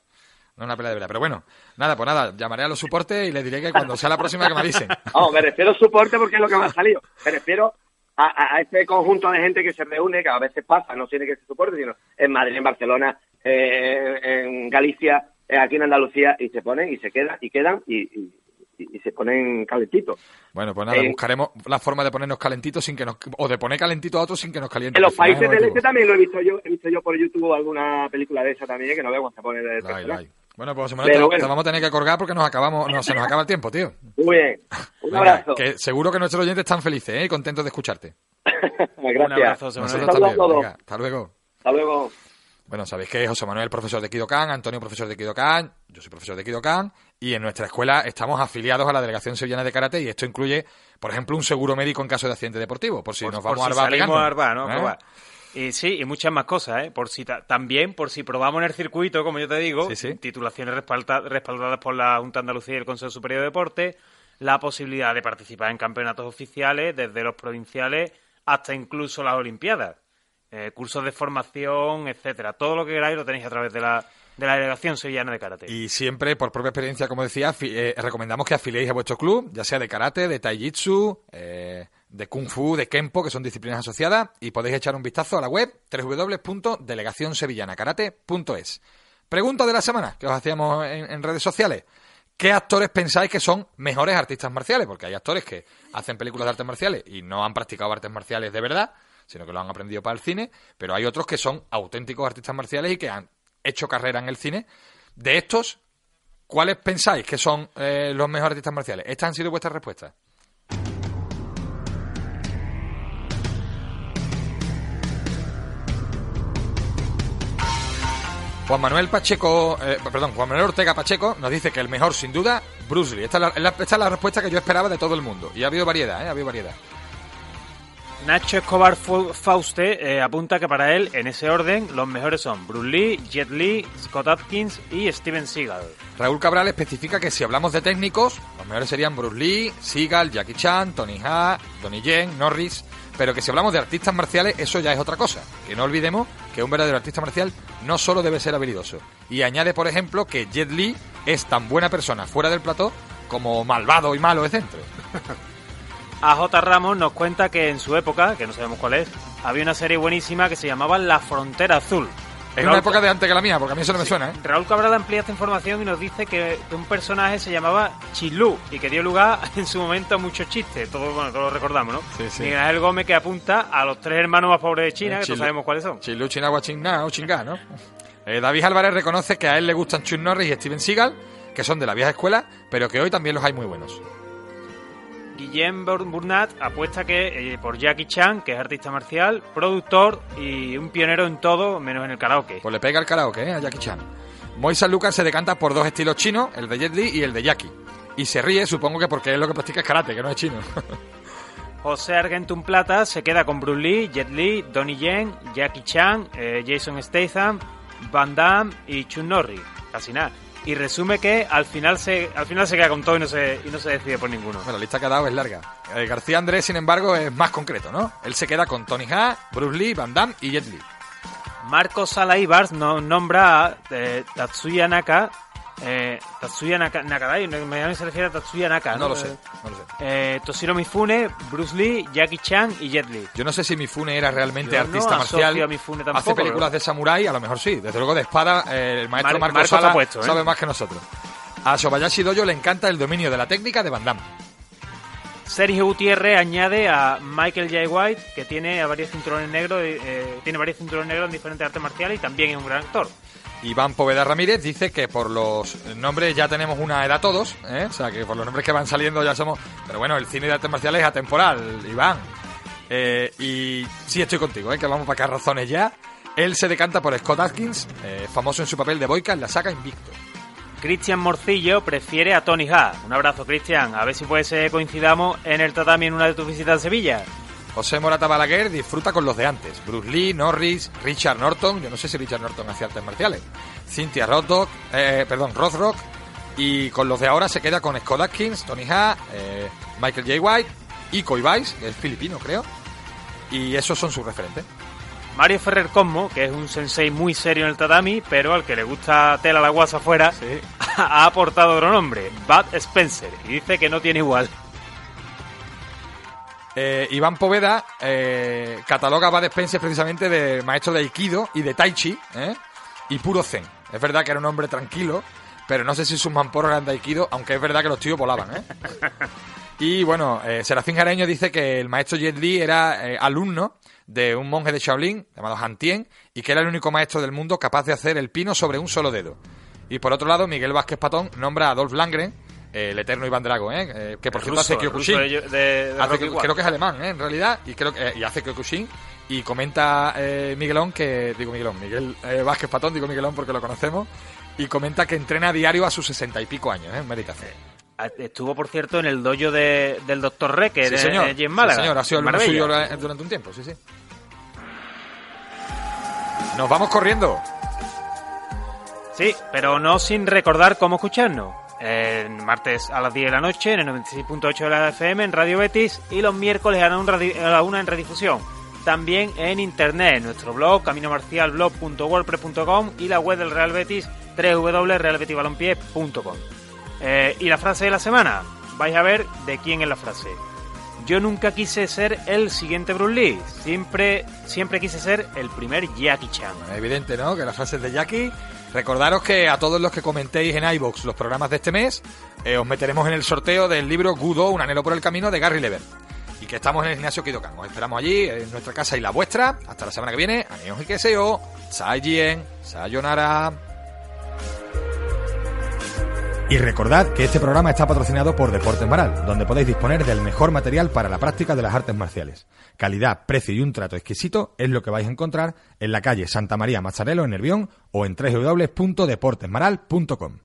No es una pelea de verdad. Pero bueno, nada, pues nada, llamaré a los soportes y les diré que cuando sea la próxima que me avisen. No, me refiero a soporte porque es lo que me ha salido. Me refiero a, a, este conjunto de gente que se reúne, que a veces pasa, no tiene que ser soporte, sino en Madrid, en Barcelona, eh, en Galicia, eh, aquí en Andalucía, y se ponen y se quedan y quedan y, y- y se ponen calentitos. Bueno, pues nada, Eh, buscaremos la forma de ponernos calentitos sin que nos... O de poner calentito a otros sin que nos caliente. En los países es del el este también lo he visto yo, he visto yo por YouTube alguna película de esa también que no veo se pone de Bueno, pues José Manuel, te, bueno. te vamos a tener que colgar porque nos acabamos, no, se nos acaba el tiempo, tío. Muy bien. Un Venga, abrazo. que seguro que nuestros oyentes están felices ¿eh? y contentos de escucharte. Gracias. Un abrazo, José Nosotros Manuel. A también. Venga, hasta luego. Hasta luego. Bueno, sabéis que José Manuel es profesor de Kidokan, Antonio profesor de Kidokan, yo soy profesor de Kidokan y en nuestra escuela estamos afiliados a la Delegación Sevillana de Karate y esto incluye, por ejemplo, un seguro médico en caso de accidente deportivo, por si Por- nos por vamos si a Arba salimos pegando. a Arba, ¿no? ¿Eh? Y sí, y muchas más cosas, ¿eh? Por si ta- también, por si probamos en el circuito, como yo te digo, Sí, sí. titulaciones respalda- respaldadas por la Junta Andalucía y el Consejo Superior de Deportes, la posibilidad de participar en campeonatos oficiales, desde los provinciales hasta incluso las Olimpiadas, eh, cursos de formación, etcétera. Todo lo que queráis lo tenéis a través de la, de la Delegación Sevillana de Karate. Y siempre, por propia experiencia, como decía, eh, recomendamos que afiliéis a vuestro club, ya sea de karate, de taijitsu, eh, de kung fu, de kempo, que son disciplinas asociadas, y podéis echar un vistazo a la web www.delegacionsevillanakarate.es. Pregunta de la semana que os hacíamos en, en redes sociales. ¿Qué actores pensáis que son mejores artistas marciales? Porque hay actores que hacen películas de artes marciales y no han practicado artes marciales de verdad, sino que lo han aprendido para el cine, pero hay otros que son auténticos artistas marciales y que han hecho carrera en el cine. De estos, ¿cuáles pensáis que son eh, los mejores artistas marciales? Estas han sido vuestras respuestas. Juan Manuel Pacheco, eh, perdón, Juan Manuel Ortega Pacheco nos dice que el mejor, sin duda, Bruce Lee. Esta es la, es la- esta es la respuesta que yo esperaba de todo el mundo. Y ha habido variedad, ¿eh? Ha habido variedad. Nacho Escobar Fauste eh, apunta que para él, en ese orden, los mejores son Bruce Lee, Jet Li, Scott Atkins y Steven Seagal. Raúl Cabral especifica que si hablamos de técnicos, los mejores serían Bruce Lee, Seagal, Jackie Chan, Tony Ha, Donnie Yen, Norris, pero que si hablamos de artistas marciales, eso ya es otra cosa. Que no olvidemos que un verdadero artista marcial no solo debe ser habilidoso. Y añade, por ejemplo, que Jet Li es tan buena persona fuera del plató como malvado y malo de centro. AJ Ramos nos cuenta que en su época, que no sabemos cuál es, había una serie buenísima que se llamaba La Frontera Azul. Es una época de antes que la mía, porque a mí eso no me suena, ¿eh? Raúl Cabral amplía esta información y nos dice que, que un personaje se llamaba Chilú y que dio lugar en su momento a muchos chistes. Todos, bueno, todos lo recordamos, ¿no? Sí, sí. Miguel Ángel Gómez que apunta a los tres hermanos más pobres de China, Eh, que Chilú. no sabemos cuáles son. Chilu, Chinagua, Chingá o Chingá, ¿no? Eh, David Álvarez reconoce que a él le gustan Chuck Norris y Steven Seagal, que son de la vieja escuela, pero que hoy también los hay muy buenos. Guillem Bur- Burnat apuesta que eh, por Jackie Chan, que es artista marcial, productor y un pionero en todo, menos en el karaoke. Pues le pega el karaoke, ¿eh? A Jackie Chan. Moisés Lucas se decanta por dos estilos chinos, el de Jet Li y el de Jackie. Y se ríe, supongo que porque es lo que practica es karate, que no es chino. José Argentum Plata se queda con Bruce Lee, Jet Li, Donnie Yen, Jackie Chan, eh, Jason Statham, Van Damme y Chun Norris. Casi nada. Y resume que al final se al final se queda con todo y no se, y no se decide por ninguno. Bueno, la lista que ha dado es larga. Eh, García Andrés, sin embargo, es más concreto, ¿no? Él se queda con Tony Ha, Bruce Lee, Van Damme y Jet Li. Marcos Salaibars nos nombra a eh, Tatsuya Naka. Eh, Tatsuya Naka, Nakadai, me se refiere a Tatsuya Naka. No lo sé, no lo sé. eh, Toshiro Mifune, Bruce Lee, Jackie Chan y Jet Li. Yo no sé si Mifune era realmente Yo artista no marcial. a Mifune tampoco, Hace películas pero- de samurái, a lo mejor sí. Desde luego de espada, eh, el maestro Mar- Marco Sala puesto, ¿eh? sabe más que nosotros. A Sobayashi Doyo le encanta el dominio de la técnica de Van Damme. Sergio Gutiérrez añade a Michael J. White, que tiene a varios cinturones negros, eh, tiene varios cinturones negros en diferentes artes marciales y también es un gran actor. Iván Poveda Ramírez dice que por los nombres ya tenemos una edad todos, ¿eh? o sea que por los nombres que van saliendo ya somos... Pero bueno, el cine de artes marciales es atemporal, Iván. Eh, y sí estoy contigo, ¿eh? que vamos para acá razones ya. Él se decanta por Scott Atkins, eh, famoso en su papel de Boyka en la saga Invicto. Cristian Morcillo prefiere a Tony Ha. Un abrazo, Cristian. A ver si puede ser coincidamos en el tatami en una de tus visitas a Sevilla. José Morata Balaguer disfruta con los de antes. Bruce Lee, Norris, Richard Norton. Yo no sé si Richard Norton hacía artes marciales. Cynthia Rothrock, eh, perdón, Rothrock. Y con los de ahora se queda con Scott Atkins, Tony Ha, eh, Michael J. White, Iko Ibai, que es filipino, creo. Y esos son sus referentes. Mario Ferrer Cosmo, que es un sensei muy serio en el tatami, pero al que le gusta tela la guasa afuera, ha aportado otro nombre, Bud Spencer, y dice que no tiene igual. Eh, Iván Poveda eh, cataloga a Bud Spencer precisamente de maestro de Aikido y de Tai Chi ¿eh? y puro Zen. Es verdad que era un hombre tranquilo, pero no sé si sus mamporros eran de Aikido, aunque es verdad que los tíos volaban. ¿eh? y bueno, eh, Serafín Jareño dice que el maestro Jet Li era eh, alumno de un monje de Shaolin llamado Han Tien y que era el único maestro del mundo capaz de hacer el pino sobre un solo dedo. Y por otro lado, Miguel Vázquez Patón nombra a Adolf Langren, el eterno Iván Drago, ¿eh? Eh, que por El cierto hace el Kyokushin. de- de- de Hace creo que es alemán, ¿eh? en realidad, y creo que y hace Kyokushin. Y comenta eh, Miguelón que, digo Miguelón, Miguel eh, Vázquez Patón, digo Miguelón porque lo conocemos, y comenta que entrena a diario a sus sesenta y pico años, ¿eh? Meditación. Estuvo, por cierto, en el dojo de- del Doctor Re, que Sí, señor. allí en Málaga. Sí, señor, ha sido Marbella. suyo eh, durante un tiempo, sí, sí. Nos vamos corriendo. Sí, pero no sin recordar cómo escucharnos. El martes a las 10 de la noche en el 96.8 de la FM en Radio Betis y los miércoles a la una en redifusión. También en internet, nuestro blog caminomarcialblog.wordpress.com y la web del Real Betis www.realbetisbalompié.com. Eh, y la frase de la semana, vais a ver de quién es la frase. Yo nunca quise ser el siguiente Bruce Lee, siempre, siempre quise ser el primer Jackie Chan. Evidente, ¿no? Que las frases de Jackie. Recordaros que a todos los que comentéis en iBox los programas de este mes, eh, os meteremos en el sorteo del libro Gudo, Un anhelo por el camino de Gary Lever. Y que estamos en el gimnasio Kidokan. Os esperamos allí, en nuestra casa y la vuestra. Hasta la semana que viene. Adiós y que seo. Sayonara. Y recordad que este programa está patrocinado por Deportes Maral, donde podéis disponer del mejor material para la práctica de las artes marciales. Calidad, precio y un trato exquisito es lo que vais a encontrar en la calle Santa María Mazzarello en Nervión o en www.deportesmaral.com.